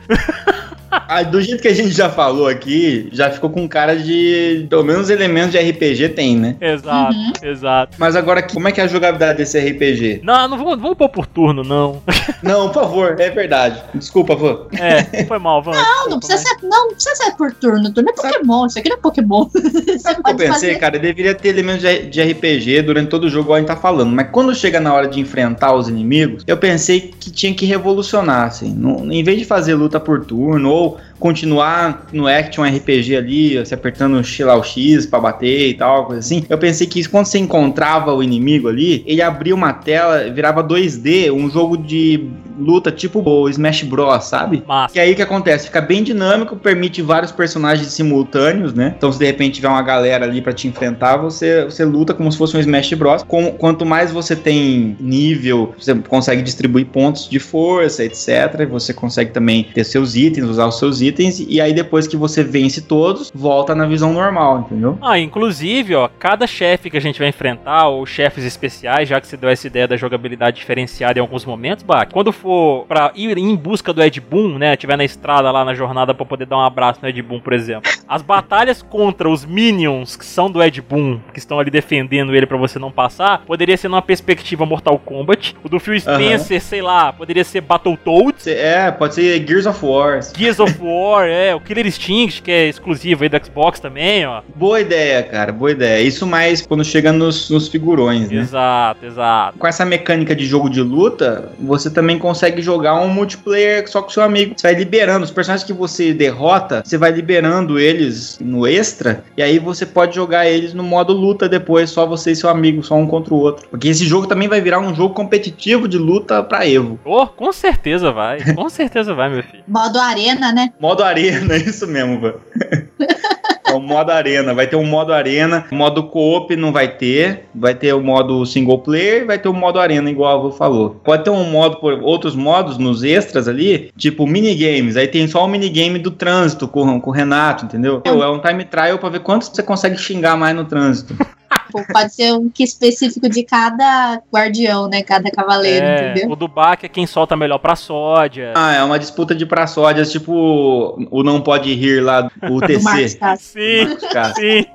C: Ah, do jeito que a gente já falou aqui, já ficou com cara de. Pelo menos elementos de RPG tem, né?
D: Exato,
E: Uhum.
D: exato.
C: Mas agora, como é que é a jogabilidade desse RPG?
D: Não, não vamos, vamos pôr por turno, não.
C: Não, por favor, é verdade. Desculpa, Van.
D: É, foi mal, vamos.
E: Não, não precisa ser, não, não precisa ser por turno. Turno é Pokémon, isso aqui não é Pokémon.
C: Sabe o que eu pensei,
E: fazer.
C: cara? Deveria ter elementos de RPG durante todo o jogo, igual a gente tá falando. Mas quando chega na hora de enfrentar os inimigos, eu pensei que tinha que revolucionar, assim. Não- em vez de fazer luta por turno, ou continuar no Action RPG ali, se apertando lá, o X pra bater e tal, coisa assim. Eu pensei que quando você encontrava o inimigo ali, ele abria uma tela, virava 2D, um jogo de luta tipo o Smash Bros, sabe?
D: Massa.
C: Que aí o que acontece? Fica bem dinâmico, permite vários personagens simultâneos, né? Então, se de repente tiver uma galera ali pra te enfrentar, você, você luta como se fosse um Smash Bros. Com- quanto mais você tem nível, você consegue distribuir pontos de força, etc. Você consegue também ter seus itens, usar os seus itens. E aí, depois que você vence todos, volta na visão normal, entendeu?
D: Ah, inclusive, ó, cada chefe que a gente vai enfrentar, ou chefes especiais, já que você deu essa ideia da jogabilidade diferenciada em alguns momentos, Bach, quando for pra ir em busca do Ed Boon, né, tiver na estrada lá na jornada pra poder dar um abraço no Ed Boon, por exemplo, as batalhas contra os minions que são do Ed Boon, que estão ali defendendo ele pra você não passar, poderia ser numa perspectiva Mortal Kombat, o do Phil Spencer, sei lá, poderia ser Battletoads,
C: É, pode ser Gears of War.
D: Gears of War, é, o Killer Instinct, que é exclusivo aí do Xbox também, ó.
C: Boa ideia, cara, boa ideia. Isso mais quando chega nos, nos figurões, né?
D: Exato, exato.
C: Com essa mecânica de jogo de luta, você também consegue jogar um multiplayer só com seu amigo. Você vai liberando os personagens que você derrota, você vai liberando eles no extra, e aí você pode jogar eles no modo luta depois, só você e seu amigo, só um contra o outro. Porque esse jogo também vai virar um jogo competitivo de luta pra Evo.
D: Oh, com certeza vai. Com certeza vai, meu filho.
E: Modo arena, né?
C: Modo arena, isso mesmo, velho. O modo arena, vai ter um modo arena, modo co-op não vai ter, vai ter o modo single player vai ter o modo arena, igual a Avô falou. Pode ter um modo, por outros modos nos extras ali, tipo minigames, aí tem só o minigame do trânsito com, com o Renato, entendeu? É um time trial pra ver quanto você consegue xingar mais no trânsito.
E: Pode ser um que específico de cada guardião, né? Cada cavaleiro,
D: É,
E: entendeu?
D: o do Bach é quem solta melhor pra sódia.
C: Ah, é uma disputa de praçódias, tipo o Não Pode Rir lá, o TC.
D: Sim, sim.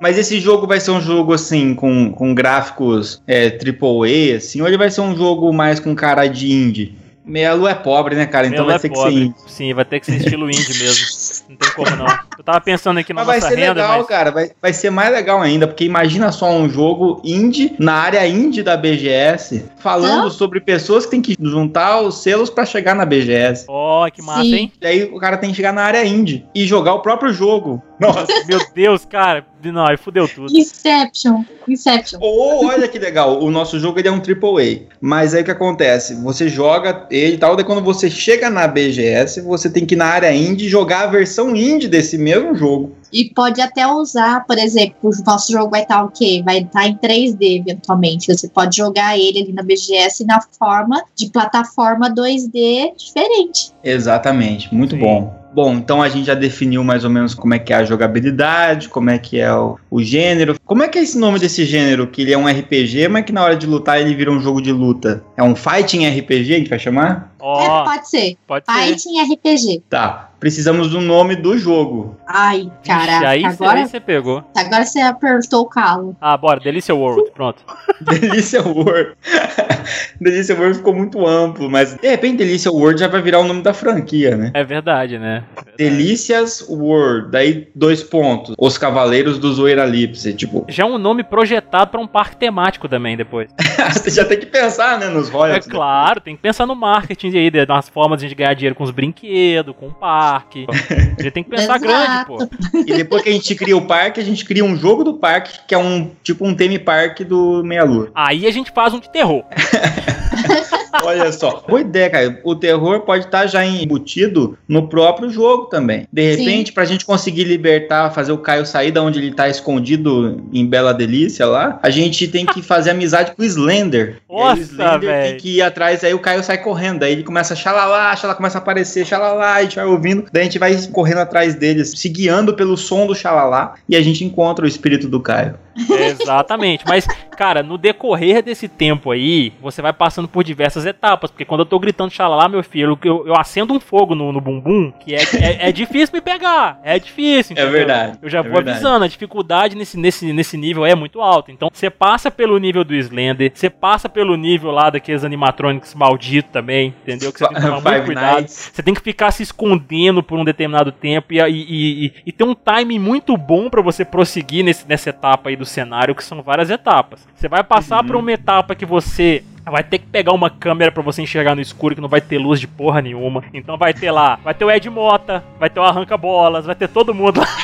C: Mas esse jogo vai ser um jogo assim, com, com gráficos é, AAA, assim, ou ele vai ser um jogo mais com cara de indie? Meia lua é pobre, né, cara? Então vai
D: é
C: ter que ser
D: pobre.
C: indie.
D: Sim, vai ter que ser estilo indie mesmo. Não tem como não. Eu tava pensando aqui na
C: Mas vai
D: nossa
C: ser
D: renda,
C: legal,
D: mas.
C: cara. Vai, vai ser mais legal ainda, porque imagina só um jogo indie na área indie da BGS, falando
E: Não?
C: sobre pessoas que têm que juntar os selos pra chegar na BGS.
D: Ó, que massa,
E: Sim.
D: hein?
C: E aí o cara tem que chegar na área indie e jogar o próprio jogo. Nossa.
D: Meu Deus, cara. Não, aí fudeu tudo.
E: Inception. Inception.
C: Ou, olha que legal, o nosso jogo ele é um AAA. Mas aí o que acontece? Você joga ele e tal, daí quando você chega na BGS, você tem que ir na área indie jogar a versão indie desse mesmo jogo.
E: E pode até usar, por exemplo, o nosso jogo vai estar o quê? Vai estar em 3D eventualmente. Você pode jogar ele ali na BGS na forma de plataforma 2D diferente.
C: Exatamente, muito
D: Sim.
C: bom. Bom, então a gente já definiu mais ou menos como é que é a jogabilidade, como é que é o, o gênero. Como é que é esse nome desse gênero? Que ele é um RPG, mas que na hora de lutar ele vira um jogo de luta. É um fighting RPG, a gente vai chamar?
D: Ó,
E: É, pode ser.
D: pode ser.
E: Fighting RPG.
C: Tá, precisamos do nome do jogo.
E: Ai, caraca.
D: aí
E: agora,
D: você pegou.
E: agora você apertou o calo.
D: Ah, bora, Delícia World, pronto.
C: Delícia World. Delícia World ficou muito amplo, mas de repente Delícia World já vai virar o nome da franquia, né?
D: É verdade, né?
C: Delícias World, daí dois pontos. Os Cavaleiros do Zoeiralipse, tipo,
D: Já é um nome projetado pra um parque temático também depois.
C: você já tem que pensar, né, nos
D: É
C: royalties.
D: claro, tem que pensar no marketing aí, de- nas formas de a gente ganhar dinheiro com os brinquedos, com o parque. A gente tem que pensar grande, pô.
C: E depois que a gente cria o parque, a gente cria um jogo do parque, que é um tipo um theme park do Meia Lua.
D: Aí a gente faz um de terror.
C: Olha só. Boa ideia, cara. O terror pode estar já embutido no próprio jogo também. De repente, pra gente conseguir libertar, fazer o Caio sair da onde ele tá escondido em Bela Delícia lá, a gente tem que fazer amizade com o Slender. E aí
D: Nossa,
C: o Slender
D: velho.
C: tem que ir atrás, aí o Caio sai correndo. Aí ele começa a xalalá, xalá começa a aparecer, xalalá, a gente vai ouvindo. Daí a gente vai correndo atrás deles, se guiando pelo som do xalalá, e a gente encontra o espírito do Caio.
D: Exatamente. Mas, cara, no decorrer desse tempo aí, você vai passando por diversas etapas. Porque quando eu tô gritando xalala, meu filho, eu, eu acendo um fogo no, no bumbum, que é, é, é difícil me pegar. É difícil,
C: É
D: entendeu?
C: verdade,
D: Eu já
C: é
D: vou
C: verdade.
D: avisando, a dificuldade nesse, nesse, nesse nível é muito alta. Então, você passa pelo nível do Slender, você passa pelo nível lá daqueles animatronics malditos também, entendeu? Que você tem que tomar muito cuidado. Você tem que ficar se escondendo por um determinado tempo e, e, e, e ter um timing muito bom pra você prosseguir nesse, nessa etapa aí do cenário, que são várias etapas. Você vai passar por uma etapa que você vai ter que pegar uma câmera pra você enxergar no escuro, que não vai ter luz de porra nenhuma. Então vai ter lá, vai ter o Ed Mota, vai ter o Arranca-Bolas, vai ter todo mundo lá.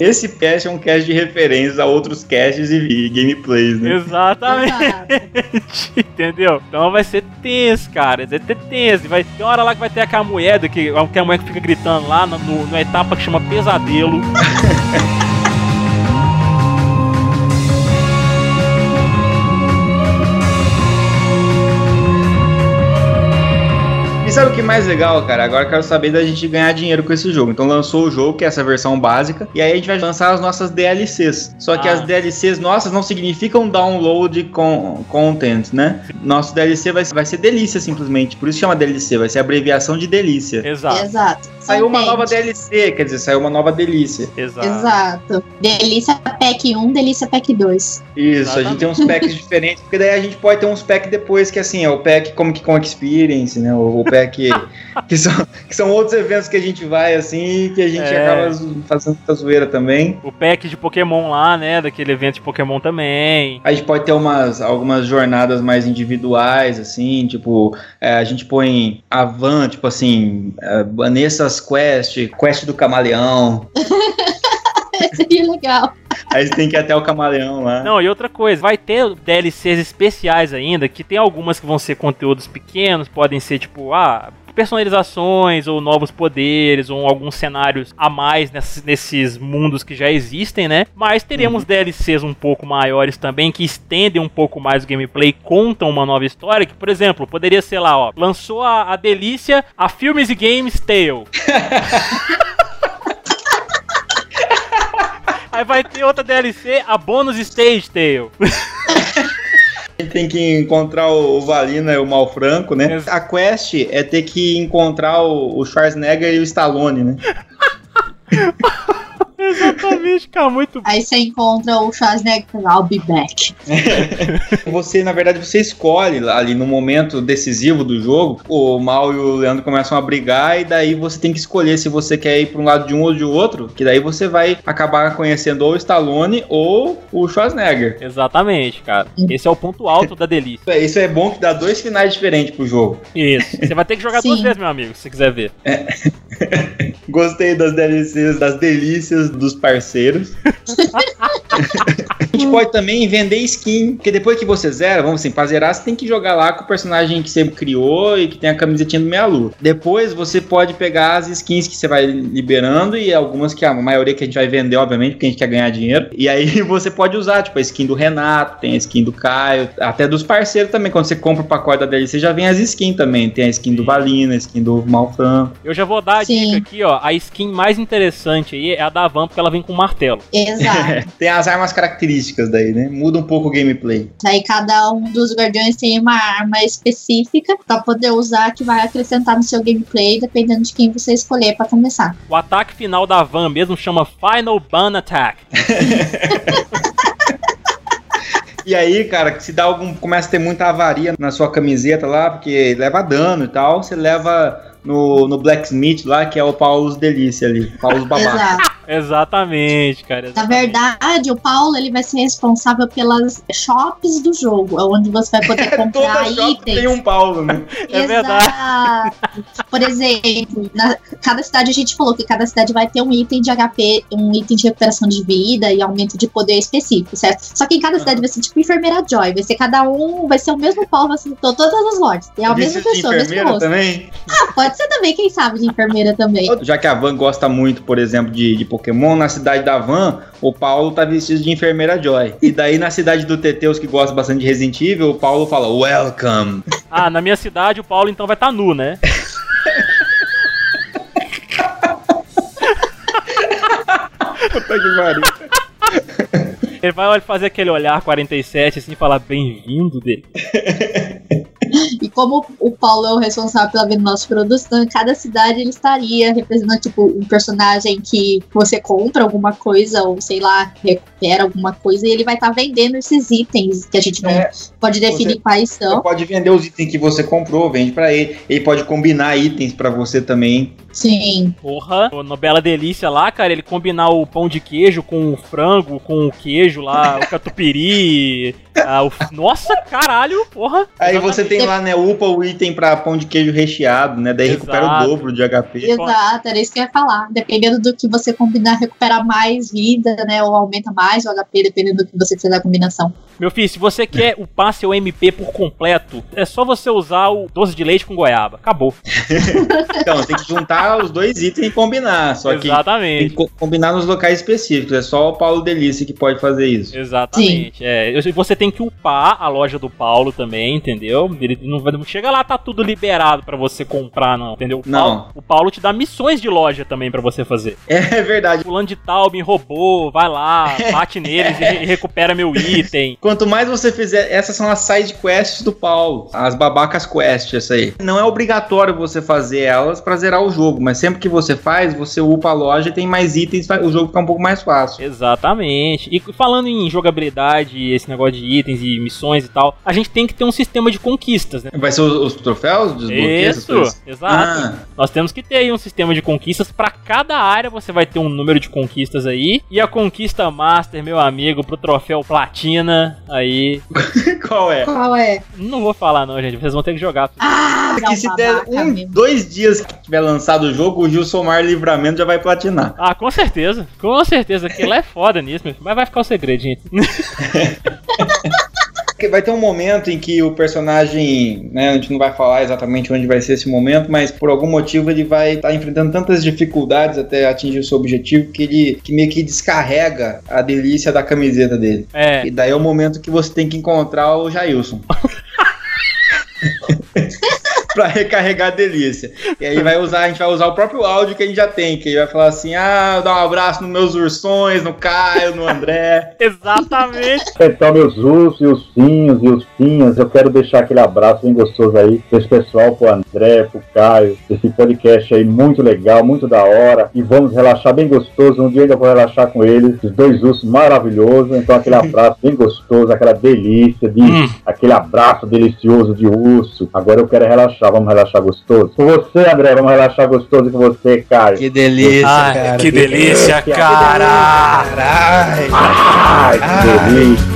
C: Esse cast é um cast de referências a outros casts e, gameplays, né?
D: Exatamente. Entendeu? Então vai ser tenso, cara. Vai ser tenso. Vai ter hora lá que vai ter aquela moeda que, a mulher que fica gritando lá no, no- na etapa que chama pesadelo.
C: E sabe o que é mais legal, cara? Agora eu quero saber da gente ganhar dinheiro com esse jogo. Então lançou o jogo, que é essa versão básica, e aí a gente vai lançar as nossas DLCs. Só que
D: Ah.
C: as DLCs nossas não significam download com content, né? Nosso DLC vai, vai ser delícia simplesmente. Por isso chama DLC, vai ser abreviação de delícia.
D: Exato.
E: Exato.
C: Saiu uma nova DLC, quer dizer, saiu uma nova delícia.
D: Exato.
E: Exato. Delícia Pack 1, Delícia Pack 2.
C: Isso, a gente tem uns packs diferentes, porque daí a gente pode ter uns packs depois que assim, é o pack Comic Con Experience, né? O, o pack é que, que, são, que são outros eventos que a gente vai assim e que a gente
D: É.
C: acaba fazendo muita zoeira também.
D: O pack de Pokémon lá, né? Daquele evento de Pokémon também.
C: A gente pode ter umas, algumas jornadas mais individuais, assim, tipo, é, a gente põe a van, tipo assim, é, Vanessa's Quest, Quest do Camaleão.
E: Seria legal.
C: Aí você tem que ir até o Camaleão lá.
D: Não, e outra coisa, vai ter DLCs especiais ainda, que tem algumas que vão ser conteúdos pequenos, podem ser tipo, ah, personalizações ou novos poderes ou alguns cenários a mais nesses, nesses mundos que já existem, né? Mas teremos DLCs um pouco maiores também que estendem um pouco mais o gameplay, contam uma nova história, que por exemplo, poderia ser lá, ó, lançou a, a delícia, a Filmes e Games Tale. Aí vai ter outra DLC, a Bonus Stage Tale.
C: A gente tem que encontrar o Valina e o Malfranco, né? A quest é ter que encontrar o, o Schwarzenegger e o Stallone, né?
D: Exatamente, cara, muito
E: Aí você encontra o Schwarzenegger e I'll be back.
C: Você, na verdade, você escolhe ali no momento decisivo do jogo, o Mal e o Leandro começam a brigar e daí você tem que escolher se você quer ir para um lado de um ou de outro, que daí você vai acabar conhecendo ou o Stallone ou o Schwarzenegger.
D: Exatamente, cara. Esse é o ponto alto da delícia.
C: É, Isso é bom que dá dois finais diferentes pro jogo.
D: Isso. Você vai ter que jogar
E: Sim.
D: duas vezes, meu amigo, se você quiser ver.
C: Gostei das DLCs, das delícias dos parceiros. A gente pode também vender skin, porque depois que você zera, vamos assim, pra zerar, você tem que jogar lá com o personagem que você criou e que tem a camisetinha do Meia Lua. Depois você pode pegar as skins que você vai liberando e algumas que a maioria que a gente vai vender, obviamente, porque a gente quer ganhar dinheiro. E aí você pode usar, tipo, a skin do Renato, tem a skin do Caio, até dos parceiros também. Quando você compra o pacote da DLC, já vem as skins também. Tem a skin do Valina, a skin do Malfranco.
D: Eu já vou dar a
E: Sim.
D: dica aqui, ó. A skin mais interessante aí é a da Van, porque ela vem com martelo.
E: Exato.
C: Tem as armas características daí, né? Muda um pouco o gameplay.
E: Daí cada um dos guardiões tem uma arma específica pra poder usar que vai acrescentar no seu gameplay, dependendo de quem você escolher pra começar.
D: O ataque final da Van mesmo chama Final Ban Attack.
C: E aí, cara, se dá algum. Começa a ter muita avaria na sua camiseta lá, porque leva dano e tal, você leva no, no Blacksmith lá, que é o Paulo Delícia ali. Paulo Babaca.
D: Exatamente, cara.
E: Na
D: exatamente.
E: verdade, o Paulo ele vai ser responsável pelas shops do jogo, onde você vai poder comprar
C: Toda shop
E: itens.
C: tem um Paulo, né?
D: É verdade.
E: Por exemplo, na cada cidade a gente falou que cada cidade vai ter um item de HP, um item de recuperação de vida e aumento de poder específico, certo? Só que em cada cidade vai ser tipo enfermeira Joy, vai ser cada um, vai ser o mesmo Paulo, vai ser to- todas as lojas. É a mesma pessoa, o mesmo rosto.
C: também.
E: Ah, pode ser também, quem sabe, de enfermeira também.
C: Já que a Van gosta muito, por exemplo, de, de Pokémon, na cidade da Van, o Paulo tá vestido de enfermeira Joy. E daí na cidade do Teteus, que gosta bastante de Resident Evil, o Paulo fala Welcome.
D: Ah, na minha cidade o Paulo então vai estar nu, né?
C: Puta que pariu.
D: Ele vai fazer aquele olhar 47 assim e falar bem-vindo dele.
E: E como o Paulo é o responsável pela venda da nossa produção, em cada cidade ele estaria representando, tipo, um personagem que você compra alguma coisa, ou sei lá, recupera alguma coisa, e ele vai estar vendendo esses itens que a gente não
C: É,
E: pode definir
C: você-
E: quais
C: Você
E: são.
C: pode vender os itens que você comprou, vende pra ele. Ele pode combinar itens pra você também.
E: Sim.
D: Porra, no Bela Delícia lá, cara, ele combinar o pão de queijo com o frango, com o queijo lá, o catupiry. ah, o... Nossa, caralho, porra.
C: Aí você
D: Exatamente.
C: Tem lá, né, upa o item pra pão de queijo recheado, né? Daí recupera
D: Exato.
C: o dobro de HP.
E: Exato, era isso que eu ia falar. Dependendo do que você combinar, recupera mais vida, né? Ou aumenta mais o HP, dependendo do que você fizer a combinação.
D: Meu filho, se você quer upar seu MP por completo, é só você usar o doce de leite com goiaba. Acabou.
C: Então, tem que juntar os dois itens e combinar. Só que tem
D: Exatamente.
C: que co- combinar nos locais específicos. É só o Paulo Delícia que pode fazer isso.
D: Exatamente. É, eu- você tem que upar a loja do Paulo também, entendeu? Ele não, vai- não chega lá, tá tudo liberado pra você comprar, não, entendeu? O
C: Não.
D: Paulo, o Paulo te dá missões de loja também pra você fazer.
C: É verdade.
D: Fulano de tal me roubou, vai lá, bate neles e, re- recupera meu item.
C: Quanto mais você fizer, essas são as side quests do Paulo, as babacas quests, essa aí. Não é obrigatório você fazer elas pra zerar o jogo, mas sempre que você faz, você upa a loja e tem mais itens, o jogo fica um pouco mais fácil.
D: Exatamente. E falando em jogabilidade, esse negócio de itens e missões e tal, a gente tem que ter um sistema de conquistas, né?
C: Vai ser os, os troféus? Desbloqueia essas
D: Isso, exato.
C: Ah,
D: Nós temos que ter aí um sistema de conquistas pra cada área. Você vai ter um número de conquistas aí. E a conquista master, meu amigo, pro troféu platina. Aí.
C: qual é?
E: Qual é?
D: Não vou falar, não, gente. Vocês vão ter que jogar.
E: Ah,
C: Porque se der um,
E: mesmo.
C: dois dias que tiver lançado o jogo, o Gilsomar Livramento já vai platinar.
D: Ah, com certeza. Com certeza. Aquilo é foda nisso, meu. Mas vai ficar o segredo, gente.
C: Porque Vai ter um momento em que o personagem, né, a gente não vai falar exatamente onde vai ser esse momento, mas por algum motivo ele vai estar enfrentando tantas dificuldades até atingir o seu objetivo que ele que meio que descarrega a delícia da camiseta dele.
D: É.
C: E daí é o momento que você tem que encontrar o Jailson. pra recarregar a delícia. E aí vai usar, a gente vai usar o próprio áudio que a gente já tem, que ele vai falar assim: "Ah, dá um abraço nos meus ursões, no Caio, no André".
D: Exatamente.
F: Então, meus ursos e ursinhos e ursinhas, eu quero deixar aquele abraço bem gostoso aí pra esse pessoal, pro André, pro Caio, esse podcast aí muito legal, muito da hora. E vamos relaxar bem gostoso. Um dia eu ainda vou relaxar com eles, esses dois ursos maravilhosos. Então, aquele abraço bem gostoso, aquela delícia de
D: Hum.
F: aquele abraço delicioso de urso. Agora eu quero relaxar, vamos relaxar gostoso. Com você, André, vamos relaxar gostoso e com você, Caio.
C: Que delícia, cara.
D: que delícia, cara.
C: Caralho.
F: Ai, que delícia.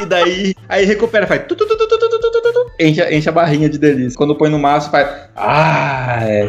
C: E daí, aí recupera, faz. tu, tu, tu, tu, tu, tu, tu, tu, Enche, enche a barrinha de delícia. Quando põe no maço, faz. Ah, é.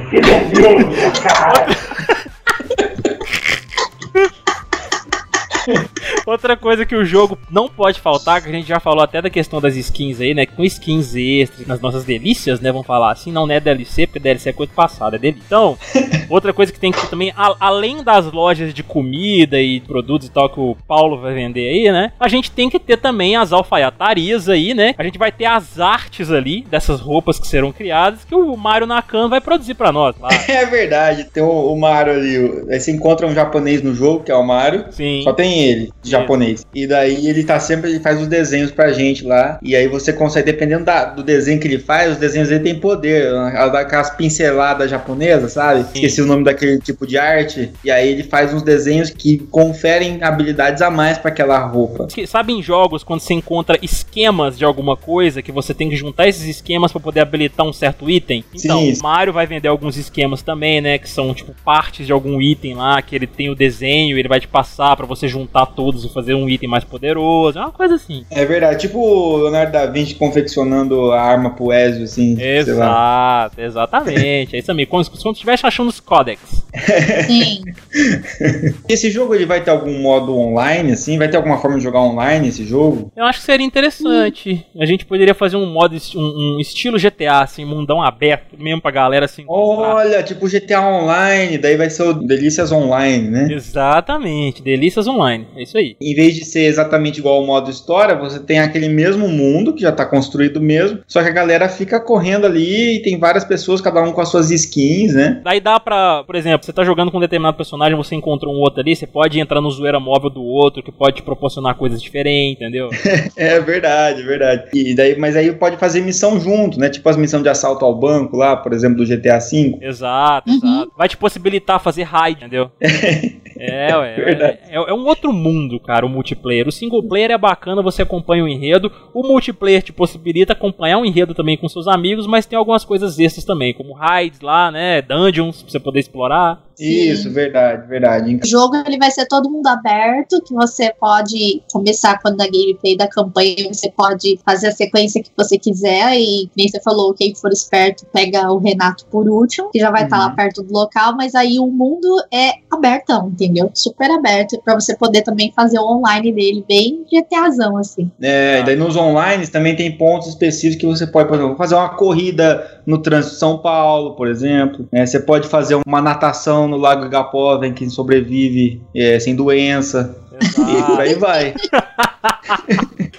D: Outra coisa que o jogo não pode faltar, que a gente já falou até da questão das skins aí, né? Com skins extras nas nossas delícias, né? Vamos falar assim, não é DLC, porque DLC é coisa passada, é delícia. Então, outra coisa que tem que ter também, a- além das lojas de comida e produtos e tal que o Paulo vai vender aí, né? A gente tem que ter também as alfaiatarias aí, né? A gente vai ter as artes ali dessas roupas que serão criadas que o Mario Nakam vai produzir pra nós. Lá.
C: É verdade, tem o, o Mario ali. você encontra um japonês no jogo, que é o Mario.
D: Sim.
C: Só tem ele, de japonês. E daí ele tá sempre, ele faz os desenhos pra gente lá. E aí você consegue, dependendo da- do desenho que ele faz, os desenhos dele tem poder. Aquelas pinceladas japonesas, sabe? Esqueci o nome daquele tipo de arte. E aí ele faz uns desenhos que conferem habilidades a mais pra aquela roupa.
D: Sabe em jogos quando você encontra esquemas de alguma coisa que você tem que juntar esses esquemas pra poder habilitar um certo item? Então,
C: Sim.
D: o Mario vai vender alguns esquemas também, né, que são tipo partes de algum item lá, que ele tem o desenho, ele vai te passar pra você juntar todos e fazer um item mais poderoso, é uma coisa assim.
C: É verdade, tipo o Leonardo da Vinci confeccionando a arma pro Ezio, assim. sei lá.
D: Exato, exatamente. É isso aí, como se quando estivesse achando os códex.
E: Sim.
C: Esse jogo ele vai ter algum modo online, assim? Vai ter alguma forma de jogar online esse jogo?
D: Eu acho que seria interessante. A gente poderia fazer um modo, um, um estilo GTA, assim, mundão aberto, mesmo pra galera assim.
C: Olha, tipo GTA Online, daí vai ser o Delícias Online, né?
D: Exatamente, delícias online. É isso aí.
C: Em vez de ser exatamente igual ao modo história, você tem aquele mesmo mundo que já tá construído mesmo, só que a galera fica correndo ali e tem várias pessoas, cada um com as suas skins, né?
D: Daí dá pra, por exemplo, você tá jogando com um determinado personagem, você encontrou um outro ali, você pode entrar no zoeira móvel do outro, que pode te proporcionar coisas diferentes, entendeu?
C: É verdade, é verdade. E daí, mas aí pode fazer missão junto, né? Tipo as missões de assalto ao banco lá, por exemplo, do GTA V.
D: exato,
E: Uhum.
D: exato. Vai te possibilitar fazer raid, entendeu? É, ué. É, é- é um outro mundo, cara, o multiplayer. O single player é bacana, você acompanha o enredo. O multiplayer te possibilita acompanhar o enredo também com seus amigos, mas tem algumas coisas extras também, como raids lá, né? Dungeons, pra você poder explorar.
E: Sim.
C: Isso, verdade, verdade.
E: O jogo ele vai ser todo mundo aberto, que você pode começar quando a gameplay da campanha, você pode fazer a sequência que você quiser e nem você falou, quem for esperto pega o Renato por último, que já vai estar
C: Uhum.
E: lá perto do local, mas aí o mundo é abertão, entendeu? Super aberto pra você poder também fazer o online dele bem GTAzão assim.
C: É, daí nos online também tem pontos específicos que você pode, por exemplo, fazer uma corrida no trânsito de São Paulo, por exemplo. né? Você pode fazer uma natação no Lago Igapó, em quem sobrevive é, sem doença. E por
D: Exato.
C: aí vai.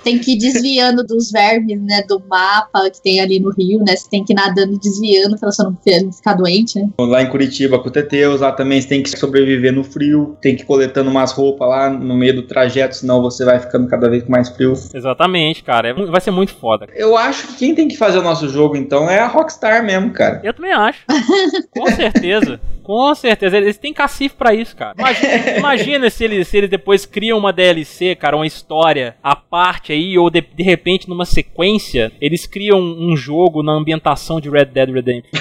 E: Tem que ir desviando dos vermes, né, do mapa que tem ali no rio, né? Você tem que ir nadando e desviando pra você não ficar doente, né?
C: Lá em Curitiba, com o Teteus, lá também você tem que sobreviver no frio, tem que ir coletando umas roupas lá no meio do trajeto, senão você vai ficando cada vez com mais frio.
D: Exatamente, cara. É vai ser muito foda.
C: Eu acho que quem tem que fazer o nosso jogo, então, é a Rockstar mesmo, cara.
D: Eu também acho. Com certeza. Com Com certeza, eles têm cacife pra isso, cara. Imagina, imagina se, eles, se eles depois criam uma DLC, cara, uma história à parte aí, ou de, de repente numa sequência, eles criam um jogo na ambientação de Red Dead Redemption.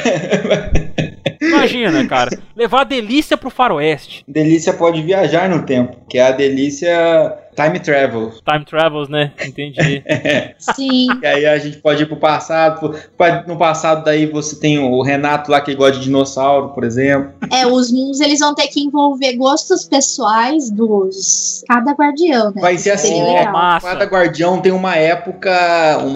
D: Imagina, cara, levar a delícia pro faroeste.
C: Delícia pode viajar no tempo, que é a delícia time travel.
D: Time travels, né? Entendi.
E: Sim.
C: E aí a gente pode ir pro passado. No passado, daí você tem o Renato lá que gosta de dinossauro, por exemplo.
E: É, os mundos eles vão ter que envolver gostos pessoais dos cada guardião, né?
C: Vai ser assim, né?
D: Massa.
C: Cada guardião tem uma época,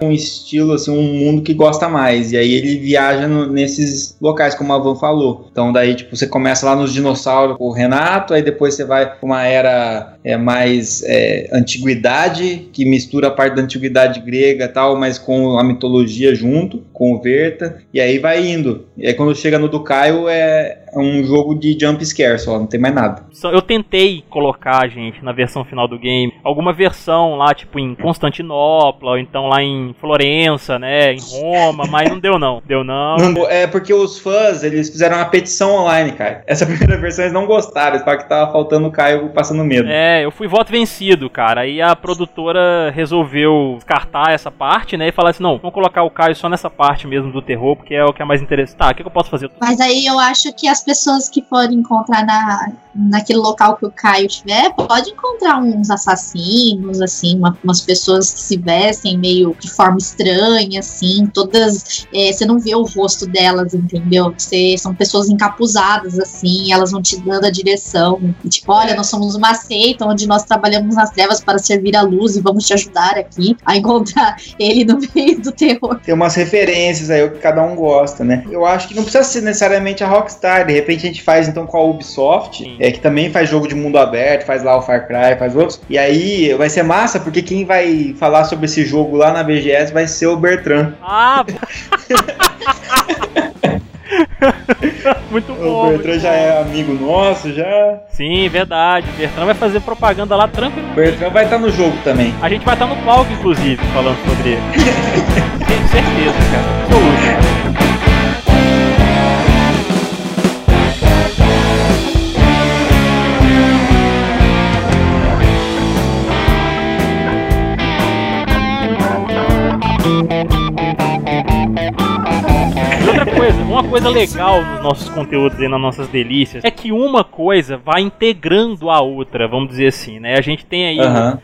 C: um estilo, assim, um mundo que gosta mais. E aí ele viaja no- nesses locais, como a Van falou. Então daí, tipo, você começa lá nos dinossauros com o Renato, aí depois você vai pra uma era é, mais é, antiguidade, que mistura a parte da antiguidade grega tal, mas com a mitologia junto, com o Verta. E aí vai indo. E aí quando chega no do Caio é um jogo de jump scare só, não tem mais nada.
D: Só- Eu tentei colocar, gente, na versão final do game, alguma versão lá, tipo, em Constantinopla, ou então lá em Florença, né, em Roma, mas não deu não. Deu não.
C: Não, é porque os fãs, eles fizeram uma petição online, cara. Essa primeira versão eles não gostaram, eles falaram que tava faltando o Caio passando medo.
D: É, eu fui voto vencido, cara. Aí a produtora resolveu descartar essa parte, né? E falar assim: não, vamos colocar o Caio só nessa parte mesmo do terror, porque é o que é mais interessante. Tá, o que, que eu posso fazer?
E: Mas aí eu acho que as pessoas que forem encontrar na, naquele local que o Caio tiver, pode encontrar uns assassinos, assim, uma- umas pessoas que se vestem meio de forma estranha, assim, todas. é, você não vê o rosto delas, entendeu? Você, são pessoas encapuzadas, assim, elas vão te dando a direção. E, tipo, olha, nós somos uma seita onde nós trabalhamos nas trevas para servir a luz e vamos te ajudar aqui a encontrar ele no meio do terror.
C: Tem umas referências aí, o que cada um gosta, né? Eu acho que não precisa ser necessariamente a Rockstar. De repente a gente faz então com a Ubisoft,
D: Sim.
C: É, que também faz jogo de mundo aberto, faz lá o Far Cry, faz outros. E aí vai ser massa, porque quem vai falar sobre esse jogo lá na BGS vai ser o Bertrand.
D: Ah! muito
C: O
D: bom. muito
C: Bertrand já
D: bom.
C: é amigo nosso, já.
D: Sim, verdade. O Bertrand vai fazer propaganda lá tranquilo.
C: O Bertrand vai estar no jogo também.
D: A gente vai estar no palco, inclusive, falando sobre ele. Tenho certeza, cara. Absoluto. Uma coisa legal nos nossos conteúdos e nas nossas delícias é que uma coisa vai integrando a outra, vamos dizer assim, né? A gente tem aí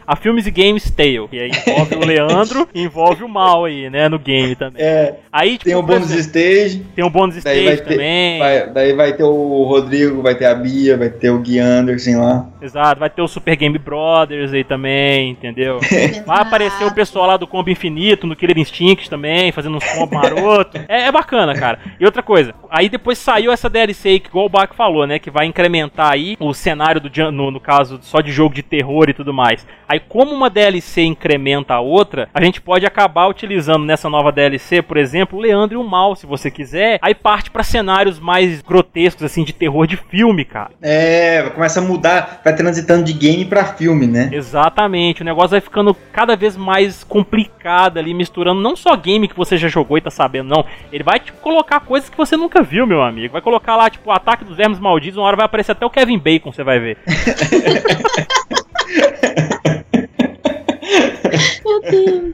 D: a Filmes e Games Tale, que aí envolve o Leandro e envolve o Mal aí, né, no game também.
C: É,
D: Aí, tipo,
C: tem o
D: por
C: bônus
D: exemplo,
C: stage,
D: tem um bônus
C: vai
D: stage
C: ter-
D: também.
C: vai- daí vai ter o Rodrigo, vai ter a Bia, vai ter o Gui Anderson lá.
D: Exato, vai ter o Super Game Brothers aí também, entendeu? Vai aparecer o pessoal lá do Combo Infinito, no Killer Instinct também, fazendo uns combo maroto. É, é bacana, cara. E outra coisa, aí depois saiu essa DLC aí que igual o Bach falou, né? Que vai incrementar aí o cenário do no, no caso só de jogo de terror e tudo mais. Aí, como uma DLC incrementa a outra, a gente pode acabar utilizando nessa nova DLC, por exemplo, o Leandro e o Mal, se você quiser. Aí parte pra cenários mais grotescos, assim, de terror de filme, cara.
C: É, começa a mudar, vai transitando de game pra filme, né?
D: Exatamente, o negócio vai ficando cada vez mais complicado ali, misturando não só game que você já jogou e tá sabendo, não. Ele vai te colocar coisas que você nunca viu, meu amigo. Vai colocar lá, tipo, o ataque dos vermes malditos, uma hora vai aparecer até o Kevin Bacon, você vai ver.
E: Meu Deus.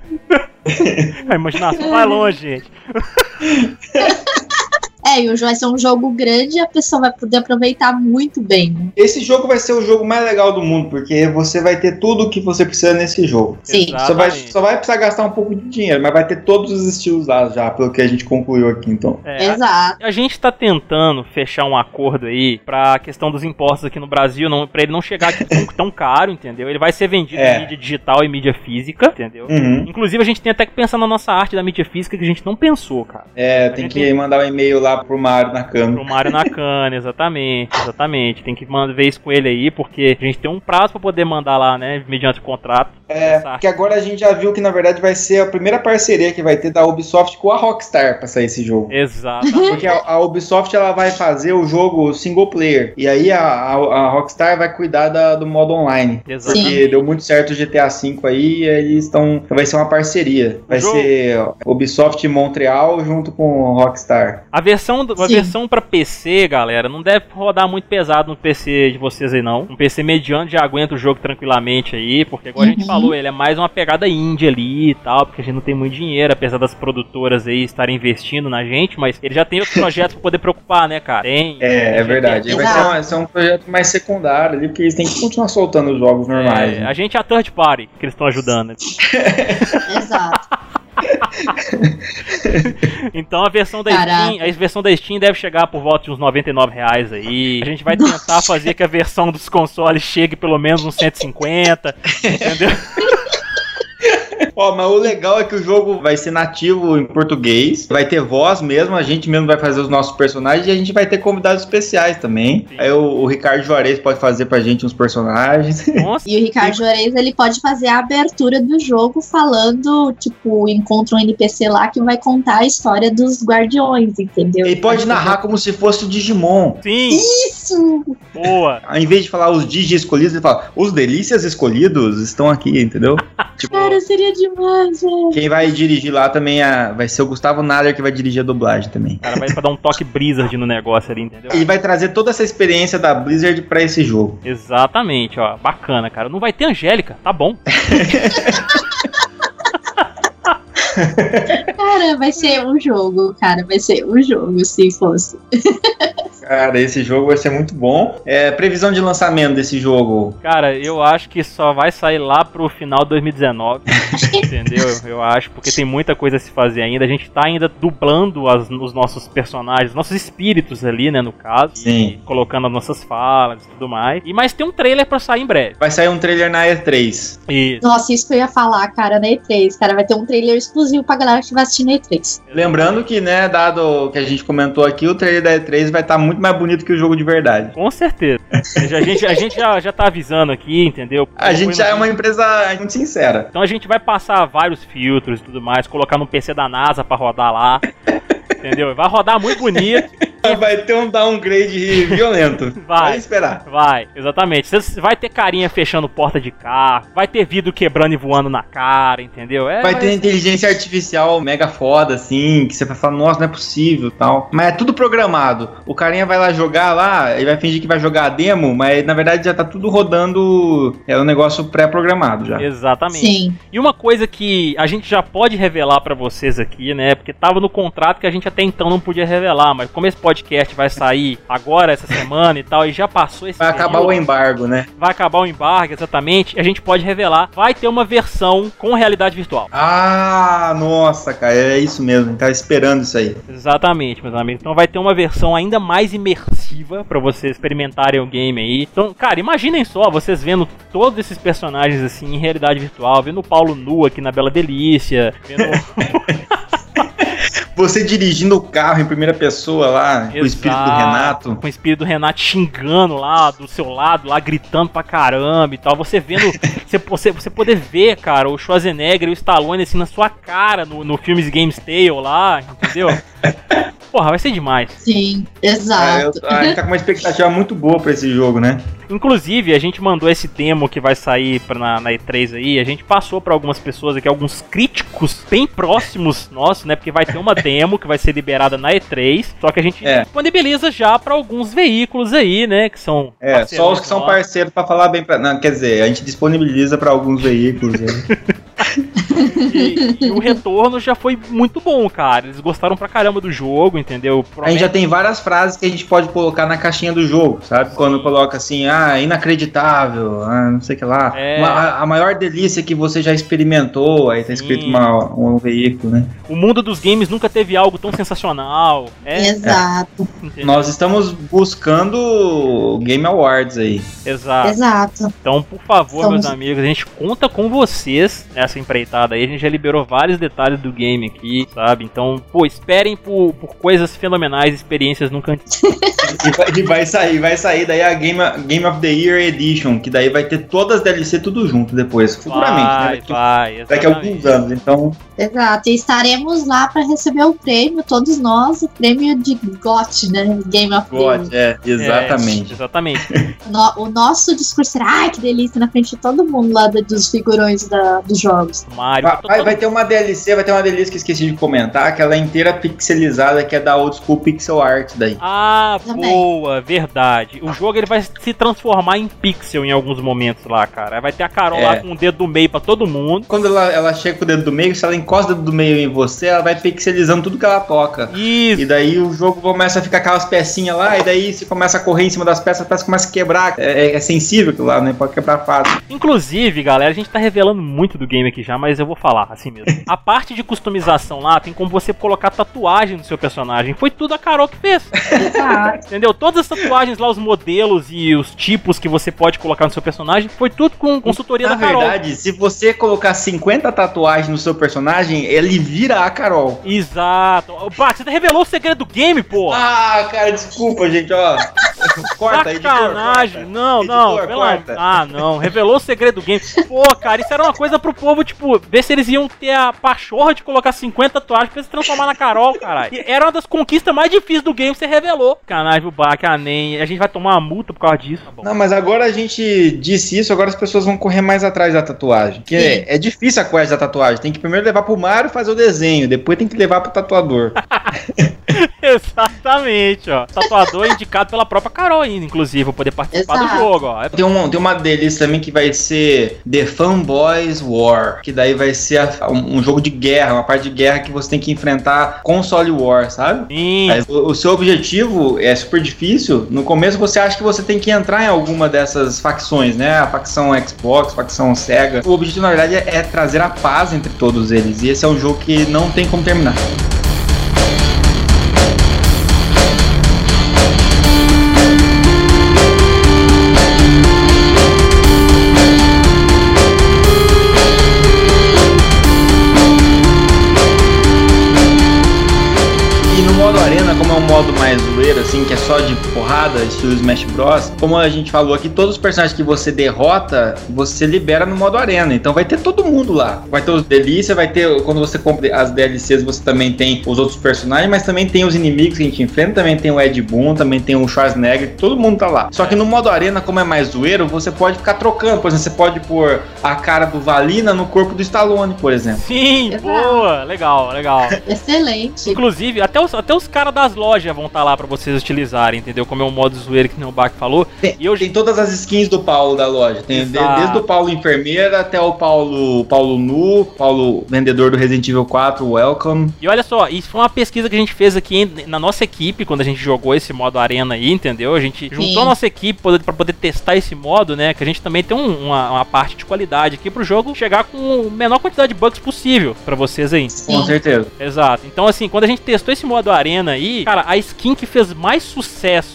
D: A imaginação vai longe, gente.
E: É, e vai ser um jogo grande e a pessoa vai poder aproveitar muito bem.
C: Esse jogo vai ser o jogo mais legal do mundo, porque você vai ter tudo o que você precisa nesse jogo.
E: Sim.
C: Só vai, só vai precisar gastar um pouco de dinheiro, mas vai ter todos os estilos lá já, pelo que a gente concluiu aqui, então.
D: É, a-
E: Exato.
D: a gente tá tentando fechar um acordo aí pra questão dos impostos aqui no Brasil, não, pra ele não chegar aqui tão, tão caro, entendeu? Ele vai ser vendido
C: É.
D: em mídia digital e mídia física, entendeu?
C: Uhum.
D: Inclusive, a gente tem até que pensar na nossa arte da mídia física que a gente não pensou, cara.
C: É,
D: A
C: tem que mandar um e-mail lá pro Mário na
D: Pro
C: câmera.
D: Mário Nakane, exatamente, exatamente. Tem que mandar ver isso com ele aí, porque a gente tem um prazo pra poder mandar lá, né, mediante o contrato.
C: É, porque agora a gente já viu que na verdade vai ser a primeira parceria que vai ter da Ubisoft com a Rockstar pra sair esse jogo.
D: Exato.
C: Porque a, a Ubisoft ela vai fazer o jogo single player. E aí a, a, a Rockstar vai cuidar da- do modo online.
D: Exato.
C: Porque deu muito certo o GTA V aí, e eles estão. Vai ser uma parceria. Vai ser Ubisoft Montreal junto com Rockstar.
D: A versão versão, do- a
E: Sim.
D: versão pra PC, galera, não deve rodar muito pesado no PC de vocês aí, não. Um PC mediano já aguenta o jogo tranquilamente aí, porque, igual a gente
E: Uhum.
D: falou, ele é mais uma pegada indie ali e tal, porque a gente não tem muito dinheiro, apesar das produtoras aí estarem investindo na gente, mas ele já tem outros projetos pra poder preocupar, né, cara? Tem.
C: É, é verdade. Vai ser, um, vai ser um projeto mais secundário ali, porque eles têm que continuar soltando os jogos normais.
D: É,
C: né?
D: a gente é a third party que eles estão ajudando.
E: Exato.
D: Então a versão da
E: Caraca.
D: Steam, a versão da Steam deve chegar por volta de uns 99 reais aí. A gente vai tentar fazer que a versão dos consoles chegue pelo menos uns 150, entendeu?
C: Ó, mas o legal é que o jogo vai ser nativo em português, vai ter voz mesmo, a gente mesmo vai fazer os nossos personagens e a gente vai ter convidados especiais também.
D: Sim.
C: Aí o, o Ricardo Juarez pode fazer pra gente uns personagens.
D: Nossa,
E: E o Ricardo Juarez, ele pode fazer a abertura do jogo falando, tipo, encontra um NPC lá que vai contar a história dos guardiões, entendeu?
C: Ele pode narrar como se fosse o Digimon.
D: sim,
E: Isso!
D: boa.
C: Ao invés de falar os Digi escolhidos, ele fala, os delícias escolhidos estão aqui, entendeu? tipo,
E: Cara, seria demais, velho.
C: quem vai dirigir lá também é- vai ser o Gustavo Nader que vai dirigir a dublagem também.
D: O cara vai pra dar um toque Blizzard no negócio ali, entendeu?
C: Ele vai trazer toda essa experiência da Blizzard pra esse jogo.
D: Exatamente, ó. Bacana, cara. Não vai ter Angélica, tá bom.
E: Cara, vai ser um jogo, cara, vai ser um jogo, se fosse.
C: Cara, esse jogo vai ser muito bom. É, previsão de lançamento desse jogo.
D: Cara, eu acho que só vai sair lá pro final de 2019. entendeu? Eu acho, porque tem muita coisa a se fazer ainda. A gente tá ainda dublando as- os nossos personagens, nossos espíritos ali, né, no caso.
C: Sim.
D: E colocando as nossas falas e tudo mais. E mas tem um trailer pra sair em breve.
C: Vai sair um trailer na E3.
D: Isso.
E: Nossa, isso que eu ia falar, cara, na E3. Cara, vai ter um trailer exclusivo pra galera que estiver assistindo a E3.
C: Lembrando que, né, dado o que a gente comentou aqui, o trailer da E3 vai estar muito mais bonito que o jogo de verdade.
D: Com certeza. A gente, a gente já, já tá avisando aqui, entendeu?
C: A gente já é uma empresa muito sincera.
D: Então a gente vai passar vários filtros e tudo mais, colocar no PC da NASA pra rodar lá. entendeu? Vai rodar muito bonito.
C: Vai ter um downgrade violento.
D: Vai.
C: Vai esperar.
D: Vai, exatamente. Você vai ter carinha fechando porta de carro, vai ter vidro quebrando e voando na cara, entendeu? É,
C: Vai ter inteligência artificial mega foda, assim, que você vai falar, nossa, não é possível tal. Mas é tudo programado. O carinha vai lá jogar lá, ele vai fingir que vai jogar a demo, mas na verdade já tá tudo rodando. É um negócio pré-programado já.
D: Exatamente.
E: Sim.
D: E uma coisa que a gente já pode revelar pra vocês aqui, né? Porque tava no contrato que a gente até então não podia revelar, mas como esse podcast vai sair agora, essa semana e tal, e já passou esse
C: Vai acabar
D: período,
C: o embargo, né?
D: vai acabar o embargo, exatamente, a gente pode revelar, vai ter uma versão com realidade virtual.
C: Ah, nossa, cara, é isso mesmo. Tava esperando isso aí.
D: Exatamente, meus amigos. Então vai ter uma versão ainda mais imersiva pra vocês experimentarem o game aí. Então, cara, imaginem só vocês vendo todos esses personagens assim em realidade virtual, vendo o Paulo nu aqui na Bela Delícia, vendo
C: Você dirigindo o carro em primeira pessoa lá, com o espírito do
D: Exato,
C: Renato.
D: Com o espírito do Renato xingando lá do seu lado, lá gritando pra caramba e tal. Você vendo. você, você, você poder ver, cara, o Schwarzenegger e o Stallone assim na sua cara no, no filmes Games Tale lá, entendeu? Porra, vai ser demais.
E: Sim,
C: É, eu-
E: exato.
C: a gente tá com uma expectativa muito boa pra esse jogo, né?
D: Inclusive, a gente mandou esse demo que vai sair pra, na, na E3 aí. A gente passou pra algumas pessoas aqui, alguns críticos bem próximos nossos, né? Porque vai ter uma demo que vai ser liberada na E3. Só que a gente
C: É.
D: disponibiliza já pra algus veículos aí, né? Que são.
C: É, só os que são parceiros pra falar bem pra. Não, quer dizer, a gente disponibiliza pra alguns veículos. aí.
D: E, e o retorno já foi muito bom, cara. Eles gostaram pra caramba do jogo, entendeu?
C: A gente já tem várias frases que a gente pode colocar na caixinha do jogo, sabe? Quando coloca assim, ah, inacreditável, ah, não sei o que lá.
D: É.
C: Uma- a, a maior delícia que você já experimentou, aí tá escrito
D: Sim.
C: uma- um veículo, né?
D: O mundo dos games nunca teve algo tão sensacional. É,
E: Exato,
D: entendeu?
C: Nós estamos buscando Game Awards aí.
D: Exato.
E: exato.
D: Então, por favor,
E: Somos-
D: meus amigos, a gente conta com vocês nessa empreitada aí. A gente já liberou vários detalhes do game aqui, sabe? Então, pô, esperem por, por coisas fenomenais, experiências nunca antes.
C: E vai, e vai sair, vai sair daí a Game, Game of the Year Edition, que daí vai ter todas as DLC tudo junto depois, futuramente, né?
D: Vai,
C: Daqui,
D: vai.
C: daqui a alguns anos. Então,
E: Exato, e estaremos lá para receber o prêmio, todos nós, o prêmio de GOT, né? Game of the Year.
C: God, é, exatamente.
D: É, exatamente.
E: No- o nosso discurso será, ai que delícia, na frente de todo mundo lá dos figurões da- dos jogos.
D: Mario.
C: Vai, vai ter uma DLC, vai ter uma DLC que eu esqueci de comentar, que ela é inteira pixelizada, que é da old school pixel art daí.
D: Ah,
E: Também.
D: boa, verdade. O jogo ele vai se transformar em pixel em alguns momentos lá, cara. Vai ter a Carol
C: É.
D: lá com o dedo do meio pra todo mundo.
C: Quando ela, ela chega com o dedo do meio, se ela encosta o dedo do meio em você, ela vai pixelizando tudo que ela toca.
D: Isso.
C: E daí o jogo começa a ficar aquelas pecinhas lá, e daí você começa a correr em cima das peças, a peça começa a quebrar. É, é sensível aquilo lá, né? Pode quebrar fácil.
D: Inclusive, galera, a gente tá revelando muito do game aqui já, mas eu vou falar assim mesmo. A parte de customização lá tem como você colocar tatuagem no seu personagem. Foi tudo a Carol que fez. Entendeu? Todas as tatuagens lá, os modelos e os tipos que você pode colocar no seu personagem, foi tudo com consultoria
C: Na
D: da Carol.
C: verdade, se você colocar 50 tatuagens no seu personagem, ele vira a Carol.
D: Exato. Bart, você revelou o segredo do game, pô.
C: Ah, cara, desculpa, gente, ó. Corta aí,
D: Sacanagem. Não, não.
C: Editor,
D: pelo
C: corta.
D: Ah, não. Revelou o segredo do game. Pô, cara, isso era uma coisa pro povo, tipo, ver se eles iam ter a pachorra de colocar 50 tatuagens pra se transformar na Carol, caralho. E Era uma das conquistas mais difíceis do game, você revelou. Canagem, o Bach, a NEM. A gente vai tomar uma multa por causa disso. Tá.
C: Não, mas agora a gente disse isso, agora as pessoas vão correr mais atrás da tatuagem. Porque é, é difícil a quest da tatuagem. Tem que primeiro levar pro Mario fazer o desenho, depois tem que levar pro tatuador.
D: Exatamente, ó. Tatuador indicado pela própria Carol ainda, inclusive, pra poder participar do
E: Exato.
D: jogo, ó. É-
C: Tem, um, tem uma deles também que vai ser The Fanboys War, que daí vai ser a- um, um jogo de guerra, uma parte de guerra que você tem que enfrentar console war, sabe?
D: Sim.
C: Mas o, o seu objetivo é super difícil. No começo você acha que você tem que entrar em alguma dessas facções, né? A facção Xbox, a facção Sega. O objetivo, na verdade, é, é trazer a paz entre todos eles. E esse é um jogo que não tem como terminar. Só de porrada, estilo Smash Bros. Como a gente falou aqui, todos os personagens que você derrota, você libera no modo arena. Então vai ter todo mundo lá. Vai ter os delícia, vai ter. Quando você compra as DLCs, você também tem os outros personagens, mas também tem os inimigos que a gente enfrenta, também tem o Ed Boon, também tem o Schwarzenegger, todo mundo tá lá. Só que no modo arena, como é mais zoeiro, você pode ficar trocando. Por exemplo, você pode pôr a cara do Valina no corpo do Stallone, por exemplo.
D: Sim,
E: Exato.
D: boa. Legal, legal.
E: Excelente.
D: Inclusive, até os, até os caras das lojas vão estar lá pra vocês utilizarem, entendeu? Como é um modo zoeiro que nem o Bach falou.
C: Tem,
D: E eu-
C: tem todas as skins do Paulo da loja. Tem de-
D: Exato.
C: desde o Paulo enfermeira até o Paulo Paulo nu, Paulo vendedor do Resident Evil 4, welcome.
D: E olha só, isso foi uma pesquisa que a gente fez aqui na nossa equipe, quando a gente jogou esse modo arena aí, entendeu? A gente juntou a nossa equipe pra poder testar esse modo, né? Que a gente também tem um- uma, uma parte de qualidade aqui pro jogo chegar com a menor quantidade de bugs possível pra vocês aí.
C: Com
E: Sim.
C: certeza.
D: Exato. Então, assim, quando a gente testou esse modo arena aí, cara, a skin que fez mais sucesso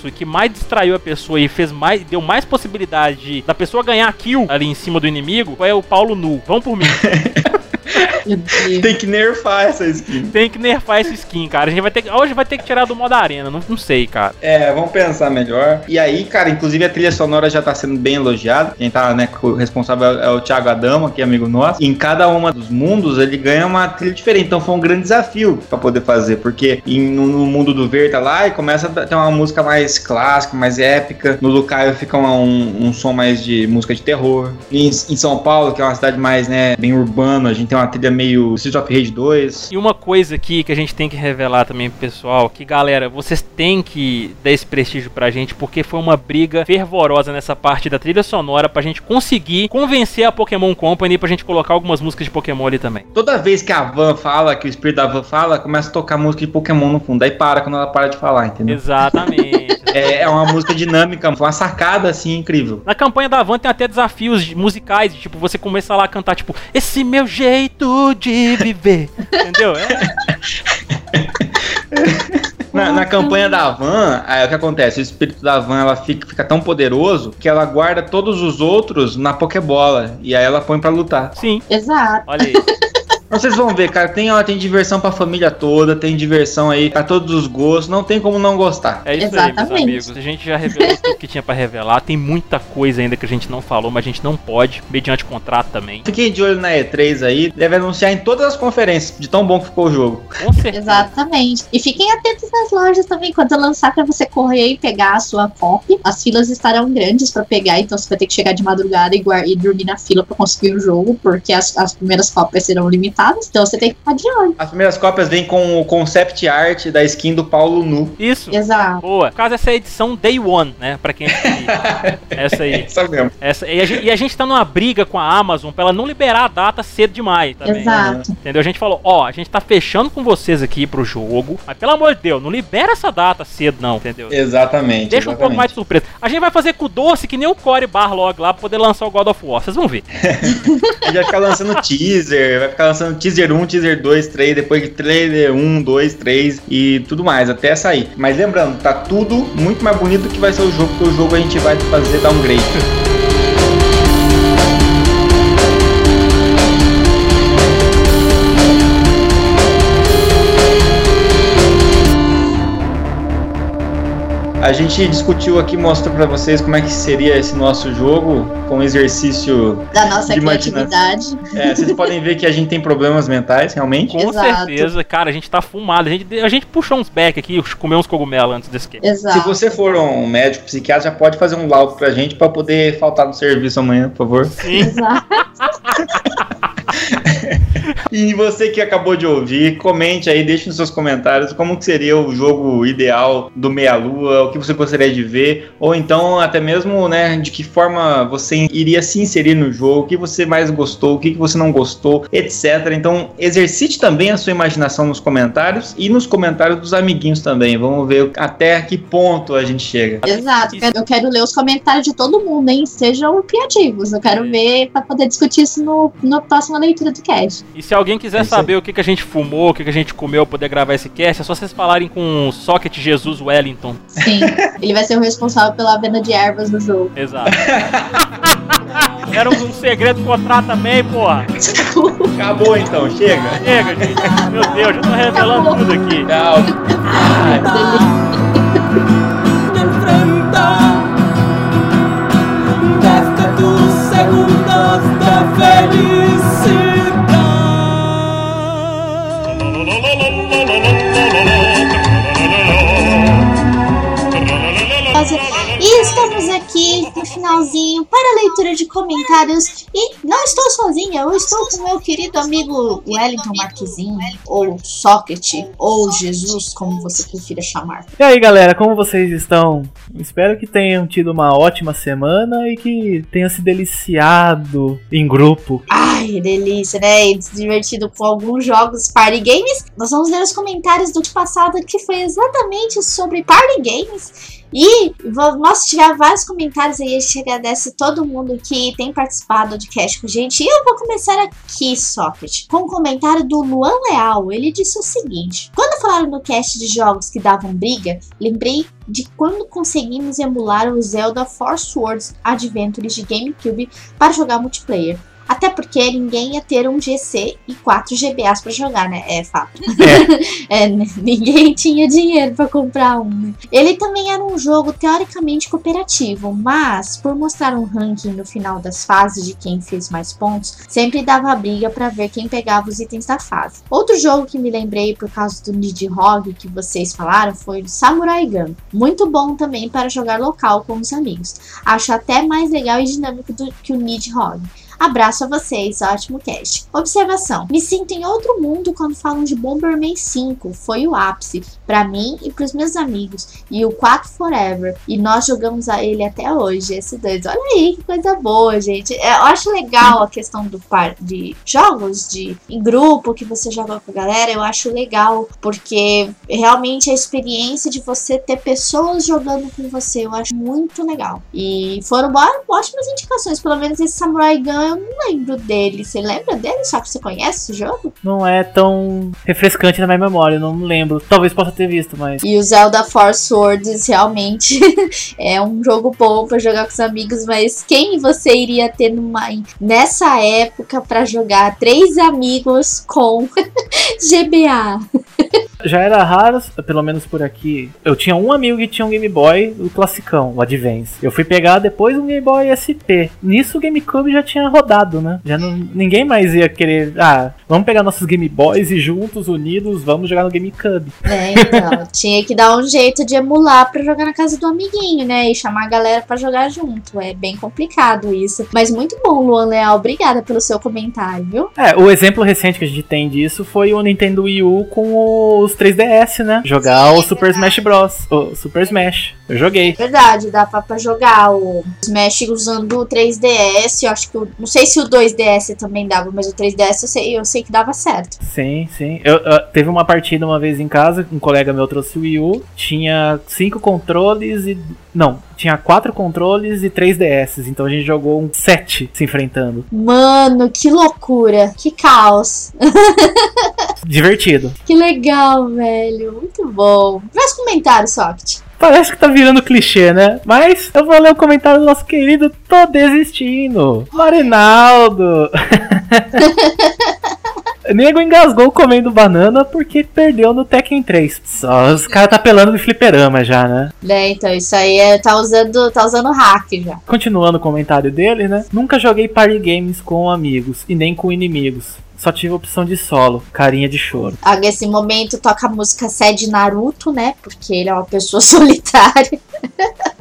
D: e que mais distraiu a pessoa e fez mais, deu mais possibilidade de- da pessoa ganhar kill ali em cima do inimigo foi o Paulo Nu. Vão por mim.
C: Tem que nerfar essa skin.
D: Tem que nerfar essa skin, cara. A gente vai ter que, hoje vai ter que tirar do modo arena, não, não sei, cara.
C: É, vamos pensar melhor. E aí, cara, inclusive a trilha sonora já tá sendo bem elogiada. Quem tá, né, o responsável é o Thiago Adamo, que é amigo nosso. E em cada uma dos mundos ele ganha uma trilha diferente. Então foi um grande desafio pra poder fazer. Porque em- no, no mundo do Ver tá lá e começa a ter uma música mais clássica, mais épica. No Lucaio fica um, um, um som mais de música de terror. E em, em São Paulo, que é uma cidade mais, né, bem urbana, a gente tem uma trilha meio Street of Rage 2.
D: E uma coisa aqui que a gente tem que revelar também pro pessoal, que galera, vocês têm que dar esse prestígio pra gente, porque foi uma briga fervorosa nessa parte da trilha sonora pra gente conseguir convencer a Pokémon Company pra gente colocar algumas músicas de Pokémon ali também.
C: Toda vez que a Van fala, que o espírito da Van fala, começa a tocar música de Pokémon no fundo. Aí para quando ela para de falar, entendeu?
D: Exatamente.
C: É, é uma música dinâmica, foi uma sacada assim incrível.
D: Na campanha da Van tem até desafios de- musicais, de, tipo, você começa lá a cantar, tipo, esse meu jeito de viver. Entendeu? É.
C: Na, na campanha da Van, aí o que acontece? O espírito da Van ela fica, fica tão poderoso que ela guarda todos os outros na Pokébola. E aí ela põe pra lutar.
D: Sim,
E: Exato.
D: olha aí.
C: Vocês vão ver, cara, tem, ó, tem diversão pra família toda, tem diversão aí pra todos os gostos, não tem como não gostar.
D: É isso aí, meus
E: Exatamente.
D: amigos. A gente já revelou tudo que tinha pra revelar. Tem muita coisa ainda que a gente não falou, mas a gente não pode, mediante contrato também.
C: Fiquem de olho na E3 aí, deve anunciar em todas as conferências, de tão bom que ficou o jogo.
D: Com certeza.
E: Exatamente. E fiquem atentos nas lojas também. Quando lançar pra você correr e pegar a sua copy, as filas estarão grandes pra pegar, então você vai ter que chegar de madrugada e, e dormir na fila pra conseguir o jogo, porque as, as primeiras cópias serão limitadas. Então você tem que ficar de olho.
C: As primeiras cópias vêm com o concept art da skin do Paulo Nu.
D: Isso.
E: Exato.
D: Boa. No caso, essa é a edição Day One, né? Pra quem Essa aí.
C: Essa mesmo.
D: Essa, e, a gente, e a gente tá numa briga com a Amazon pra ela não liberar a data cedo demais também.
E: Exato.
D: Entendeu? A gente falou, ó, a gente tá fechando com vocês aqui pro jogo, mas pelo amor de Deus, não libera essa data cedo não, entendeu?
C: Exatamente.
D: Deixa um pouco
C: exatamente.
D: mais de surpresa. A gente vai fazer com o doce que nem o Core Barlog lá pra poder lançar o God of War. Vocês vão ver.
C: A gente vai ficar lançando teaser, vai ficar lançando teaser 1, teaser 2, 3, depois de trailer 1, 2, 3 e tudo mais, até sair. Mas lembrando, tá tudo muito mais bonito que vai ser o jogo, porque o jogo a gente vai fazer downgrade. A gente discutiu aqui, mostrou pra vocês como é que seria esse nosso jogo, com um exercício
E: Da nossa
C: De imaginação.
E: criatividade.
C: É, vocês podem ver que a gente tem problemas mentais, realmente.
D: Com
E: Exato.
D: certeza, cara, a gente tá fumado. A gente, a gente puxou uns back aqui, comeu uns cogumelos antes desse cast.
E: Exato.
C: Se você for um médico psiquiatra, já pode fazer um laudo pra gente pra poder faltar no serviço amanhã, por favor.
D: Sim.
E: Exato.
C: E você que acabou de ouvir, comente aí, deixe nos seus comentários como que seria o jogo ideal do Meia Lua, o que você gostaria de ver, ou então até mesmo, né, de que forma você iria se inserir no jogo, o que você mais gostou, o que você não gostou, etc. Então, exercite também a sua imaginação nos comentários e nos comentários dos amiguinhos também. Vamos ver até que ponto a gente chega.
E: Exato. Eu quero ler os comentários de todo mundo, hein? Sejam criativos. Eu quero
D: É.
E: ver pra poder discutir isso no, na próxima leitura do cast.
D: E se alguém quiser
C: É
D: saber o que, que a gente fumou, o que, que a gente comeu pra poder gravar esse cast, é só vocês falarem com o Socket Jesus Wellington.
E: Sim. Ele vai ser o responsável pela venda de ervas no jogo.
D: Exato. Era um, um segredo contrato também, porra.
C: Acabou então, chega.
D: Chega, gente. Meu Deus, já tô revelando tudo aqui.
C: Tchau.
G: enfrenta
E: leitura de comentários. E não estou sozinha, eu estou com meu querido amigo Wellington Marquezinho, ou Socket, ou Jesus, como você prefira chamar.
H: E aí galera, como vocês estão? Espero que tenham tido uma ótima semana e que tenham se deliciado em grupo.
E: Ai, delícia, né? E se divertido com alguns jogos party games. Nós vamos ler os comentários do passado que foi exatamente sobre party games. E nós tivemos vários comentários aí, a gente agradece todo mundo que tem participado do cast com a gente. E eu vou começar aqui, Socket, com um comentário do Luan Leal. Ele disse o seguinte: Quando falaram no cast de jogos que davam briga, lembrei de quando conseguimos emular o Zelda Force Words Adventures de GameCube para jogar multiplayer. Até porque ninguém ia ter um GC e 4 GBAs pra jogar, né? É fato. É, n- ninguém tinha dinheiro pra comprar um. né? Ele também era um jogo teoricamente cooperativo, mas por mostrar um ranking no final das fases de quem fez mais pontos, sempre dava briga pra ver quem pegava os itens da fase. Outro jogo que me lembrei por causa do Nidhogg que vocês falaram foi o Samurai Gun. Muito bom também para jogar local com os amigos. Acho até mais legal e dinâmico do que o Nidhogg. Abraço a vocês, ótimo cast. Observação: me sinto em outro mundo quando falam de Bomberman 5. Foi o ápice pra mim e pros meus amigos. E o 4 Forever. E nós jogamos a ele até hoje, esse dois. Olha aí que coisa boa, gente. É, Eu acho legal a questão do par de jogos de em grupo que você joga com a galera. Eu acho legal porque realmente a experiência de você ter pessoas jogando com você, eu acho muito legal. E foram ótimas indicações. Pelo menos esse Samurai Gun eu não lembro dele. Você lembra dele? Só que você conhece esse jogo?
H: Não é tão refrescante na minha memória, eu não lembro. Talvez possa ter visto, mas.
E: E o Zelda Force Swords realmente é um jogo bom pra jogar com os amigos, mas quem você iria ter numa, nessa época pra jogar três amigos com GBA?
H: Já era raro, pelo menos por aqui. Eu tinha um amigo que tinha um Game Boy, o classicão, o Advance. Eu fui pegar depois um Game Boy SP. Nisso o GameCube já tinha rodado, né? Já não, ninguém mais ia querer. Ah, Vamos pegar nossos Game Boys e juntos, unidos, vamos jogar no GameCube.
E: É, então, tinha que dar um jeito de emular pra jogar na casa do amiguinho, né? E chamar a galera pra jogar junto. É bem complicado isso. Mas muito bom, Luan Leal. Obrigada pelo seu comentário, viu?
H: É, o exemplo recente que a gente tem disso foi o Nintendo Wii U com os 3DS, né? Jogar o Super Smash Bros. O Super Smash. Eu joguei.
E: Verdade, dá pra, pra jogar o Smash usando o 3DS. Eu acho que o, não sei se o 2DS também dava, mas o 3DS eu sei, eu sei que dava certo.
H: Sim, sim. Eu, eu- teve uma partida uma vez em casa, um colega meu trouxe o Wii U, tinha cinco controles e. Não, tinha quatro controles e três DS. Então a gente jogou um sete se enfrentando.
E: Mano, que loucura, que caos.
H: Divertido.
E: Que legal, velho. Muito bom. Mais comentários, Soft.
H: Parece que tá virando clichê, né? Mas eu vou ler o comentário do nosso querido Tô Desistindo. Marinaldo. Nego engasgou comendo banana porque perdeu no Tekken 3. Só os caras tá pelando de fliperama já, né?
E: É, então isso aí é, tá usando, tá usando hack já.
H: Continuando o comentário dele, né? Nunca joguei party games com amigos e nem com inimigos. Só tive a opção de solo, carinha de choro.
E: Ah, Nesse momento toca a música Sede Naruto, né? Porque ele é uma pessoa solitária.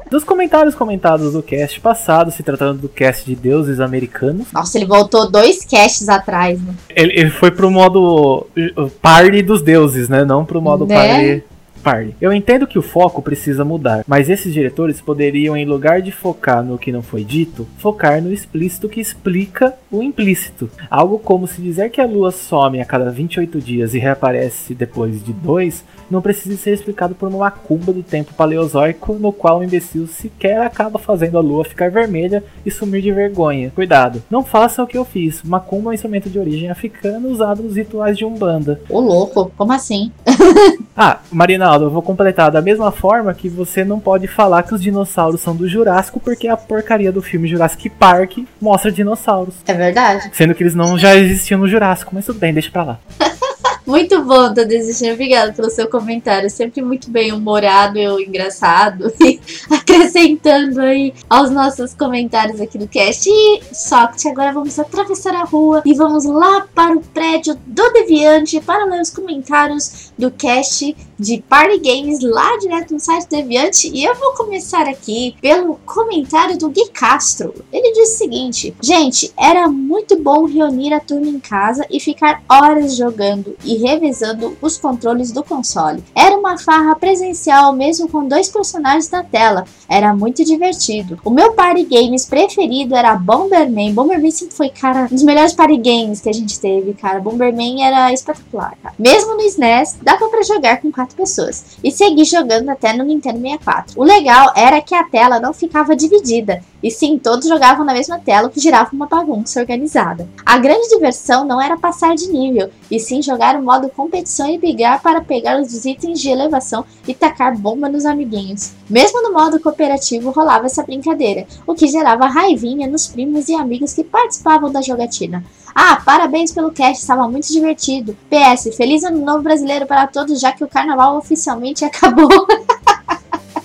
H: Dos comentários comentados do cast passado, se tratando do cast de deuses americanos,
E: Nossa, ele voltou dois casts atrás, né?
H: ele, ele foi pro modo uh, party dos deuses, né? Não pro modo
E: Né?
H: party. Party. Eu entendo que o foco precisa mudar, mas esses diretores poderiam, em lugar de focar no que não foi dito, focar no explícito que explica o implícito. Algo como se dizer que a lua some a cada 28 dias e reaparece depois de dois, não precisa ser explicado por uma macumba do tempo paleozoico, no qual o imbecil sequer acaba fazendo a lua ficar vermelha e sumir de vergonha. Cuidado, não faça o que eu fiz. Macumba é um instrumento de origem africana usado nos rituais de Umbanda.
E: Ô louco, como assim?
H: Ah, Marinaldo, eu vou completar da mesma forma que você não pode falar que os dinossauros são do Jurássico porque a porcaria do filme Jurassic Park mostra dinossauros.
E: É verdade.
H: Sendo que eles não já existiam no Jurássico, mas tudo bem, deixa pra lá.
E: Muito bom, tô desistindo. Obrigada pelo seu comentário. Sempre muito bem humorado e engraçado. Acrescentando aí aos nossos comentários aqui do cast. E Socket, agora vamos atravessar a rua e vamos lá para o prédio do Deviante para ler os comentários do cast de Party Games lá direto no site do Deviante. E eu vou começar aqui pelo comentário do Gui Castro. Ele diz o seguinte: Gente, era muito bom reunir a turma em casa e ficar horas jogando e revezando os controles do console. Era uma farra presencial mesmo com dois personagens na tela. Era muito divertido. O meu party games preferido era Bomberman. Bomberman sempre foi, cara, um dos melhores party games que a gente teve, cara. Bomberman era espetacular, cara. Mesmo no SNES, dava pra jogar com quatro pessoas. E segui jogando até no Nintendo 64. O legal era que a tela não ficava dividida. E sim, todos jogavam na mesma tela, o que girava uma bagunça organizada. A grande diversão não era passar de nível, e sim jogar o modo competição e brigar para pegar os itens de elevação e tacar bomba nos amiguinhos. Mesmo no modo cooperativo rolava essa brincadeira, o que gerava raivinha nos primos e amigos que participavam da jogatina. Ah, parabéns pelo cast, estava muito divertido. PS, feliz ano novo brasileiro para todos, já que o carnaval oficialmente acabou.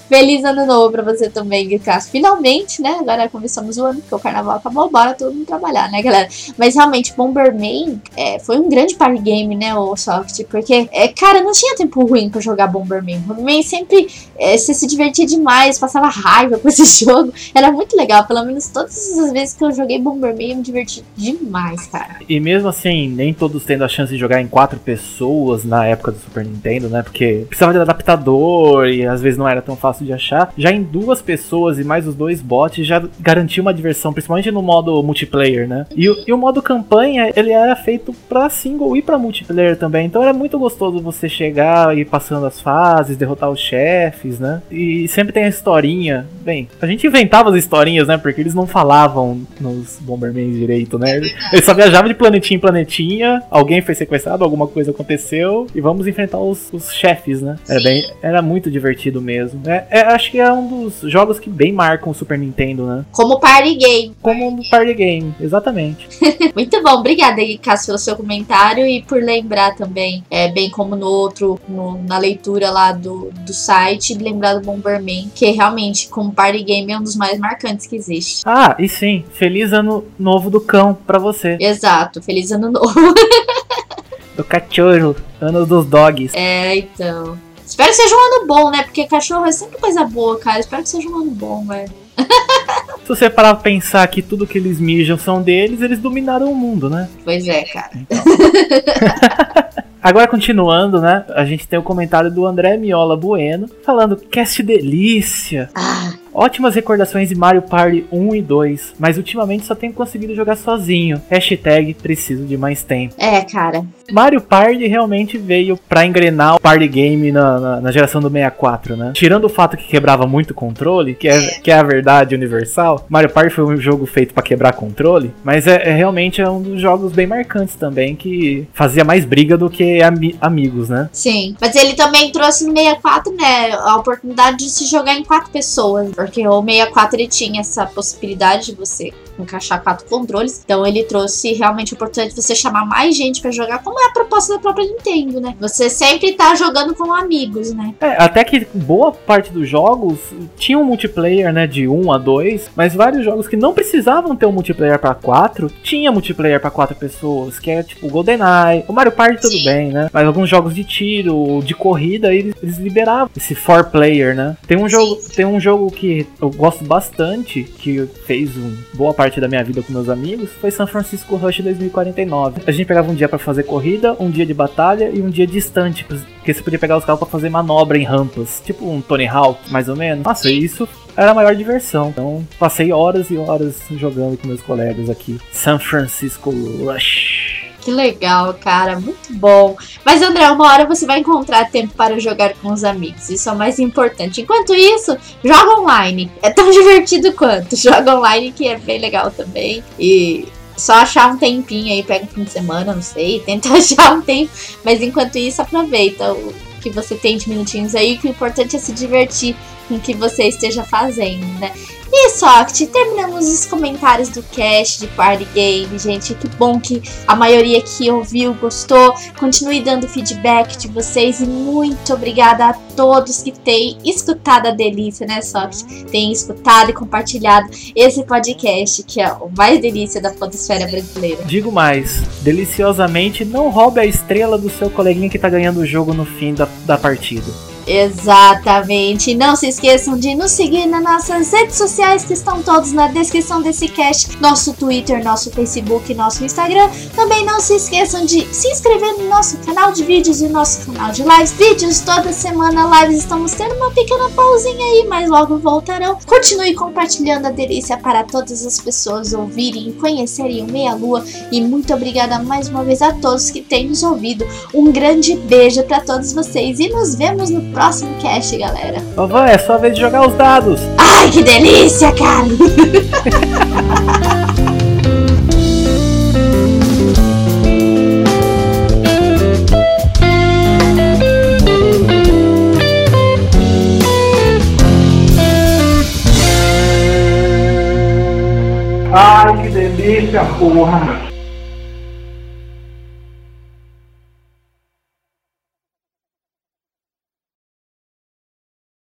E: Feliz ano novo pra você também, Guicas. Finalmente, né? Agora começamos o ano, porque o carnaval acabou, bora todo mundo trabalhar, né, galera? Mas realmente, Bomberman é, foi um grande party game, né, o Soft? Porque, é, cara, não tinha tempo ruim pra jogar Bomberman. Bomberman sempre é, você se divertia demais, passava raiva com esse jogo. Era muito legal, pelo menos todas as vezes que eu joguei Bomberman, eu me diverti demais, cara.
H: E mesmo assim, nem todos tendo a chance de jogar em quatro pessoas na época do Super Nintendo, né? Porque precisava de adaptador e às vezes não era tão fácil de achar. Já em duas pessoas e mais os dois bots já garantia uma diversão, principalmente no modo multiplayer, né? E, o- e o modo campanha, ele era feito pra single e pra multiplayer também. Então era muito gostoso você chegar e ir passando as fases, derrotar os chefes, né? E sempre tem a historinha. Bem, a gente inventava as historinhas, né? Porque eles não falavam nos Bomberman direito, né? Eles só viajavam de planetinha em planetinha, alguém foi sequestrado, alguma coisa aconteceu, e vamos enfrentar os, os chefes, né? Era, bem, era muito divertido mesmo. É, é, acho que é um dos jogos que bem marcam o Super Nintendo, né?
E: Como party game.
H: Como um party game, exatamente.
E: Muito bom, obrigada aí, Cássio, pelo seu comentário e por lembrar também, é, bem como no outro, no- na leitura lá do, do site, lembrar do Bomberman, que realmente, como party game, é um dos mais marcantes que existe.
H: Ah, e sim, feliz ano novo do cão pra você.
E: Exato, feliz ano novo.
H: do cachorro, ano dos dogs.
E: É, então. Espero que seja um ano bom, né? Porque cachorro é sempre coisa boa, cara. Espero que seja um ano bom, velho.
H: Se você parar pra pensar que tudo que eles mijam são deles, eles dominaram o mundo, né?
E: Pois é, cara.
H: Agora, continuando, né? A gente tem o comentário do André Miola Bueno falando: Cast delícia!
E: Ah,
H: Ótimas recordações de Mario Party 1 e 2, mas ultimamente só tenho conseguido jogar sozinho. Hashtag preciso de mais tempo.
E: é, cara.
H: Mario Party realmente veio pra engrenar o party game na, na, na geração do 64, né? Tirando o fato que quebrava muito controle, que é, que é a verdade universal, Mario Party foi um jogo feito pra quebrar controle, mas é, é realmente é um dos jogos bem marcantes também, que fazia mais briga do que ami- amigos, né?
E: Sim. Mas ele também trouxe no 64, né? A oportunidade de se jogar em quatro pessoas. Porque o 64 ele tinha essa possibilidade de você encaixar quatro controles. Então ele trouxe realmente a oportunidade de você chamar mais gente pra jogar, como é a proposta da própria Nintendo, né? Você sempre tá jogando com amigos, né?
H: É, até que boa parte dos jogos tinha um multiplayer, né, de 1 a 2, mas vários jogos que não precisavam ter um multiplayer pra 4, tinha multiplayer pra 4 pessoas, que é tipo o GoldenEye, o Mario Party tudo
E: Sim.
H: bem, né? Mas alguns jogos de tiro, de corrida, eles, eles liberavam esse 4 player, né? Tem um jogo,
E: Sim.
H: tem um jogo que eu gosto bastante, que fez um, boa parte da minha vida com meus amigos, foi San Francisco Rush 2049. A gente pegava um dia pra fazer corrida, um dia de batalha e um dia distante, porque você podia pegar os carros pra fazer manobra em rampas, tipo um Tony Hawk, mais ou menos. Nossa, isso era a maior diversão. Então, passei horas e horas jogando com meus colegas aqui. San Francisco Rush.
E: Que legal, cara, muito bom. Mas André, uma hora você vai encontrar tempo para jogar com os amigos. Isso é o mais importante. Enquanto isso, joga online. É tão divertido quanto. Joga online que é bem legal também. E só achar um tempinho aí, pega um fim de semana, não sei, tenta achar um tempo. Mas enquanto isso, aproveita o que você tem de minutinhos aí, que o importante é se divertir com o que você esteja fazendo, né? E Soft, terminamos os comentários do cast de Party Game, gente. Que bom que a maioria que ouviu gostou. Continue dando feedback de vocês e muito obrigada a todos que têm escutado a delícia, né, Soft? Tem escutado e compartilhado esse podcast, que é o mais delícia da podosfera brasileira.
H: Digo mais, deliciosamente não roube a estrela do seu coleguinha que tá ganhando o jogo no fim da, da partida.
E: Exatamente. Não se esqueçam de nos seguir nas nossas redes sociais que estão todos na descrição desse cast. Nosso Twitter, nosso Facebook, nosso Instagram. Também não se esqueçam de se inscrever no nosso canal de vídeos e nosso canal de lives. Vídeos toda semana, lives. Estamos tendo uma pequena pausinha aí, mas logo voltarão. Continue compartilhando a delícia para todas as pessoas ouvirem e conhecerem o Meia Lua. E muito obrigada mais uma vez a todos que têm nos ouvido. Um grande beijo para todos vocês e nos vemos no próximo cast, galera.
H: Vovó, é só vez de jogar os dados.
E: Ai, que delícia, cara!
F: Ai, que delícia, porra!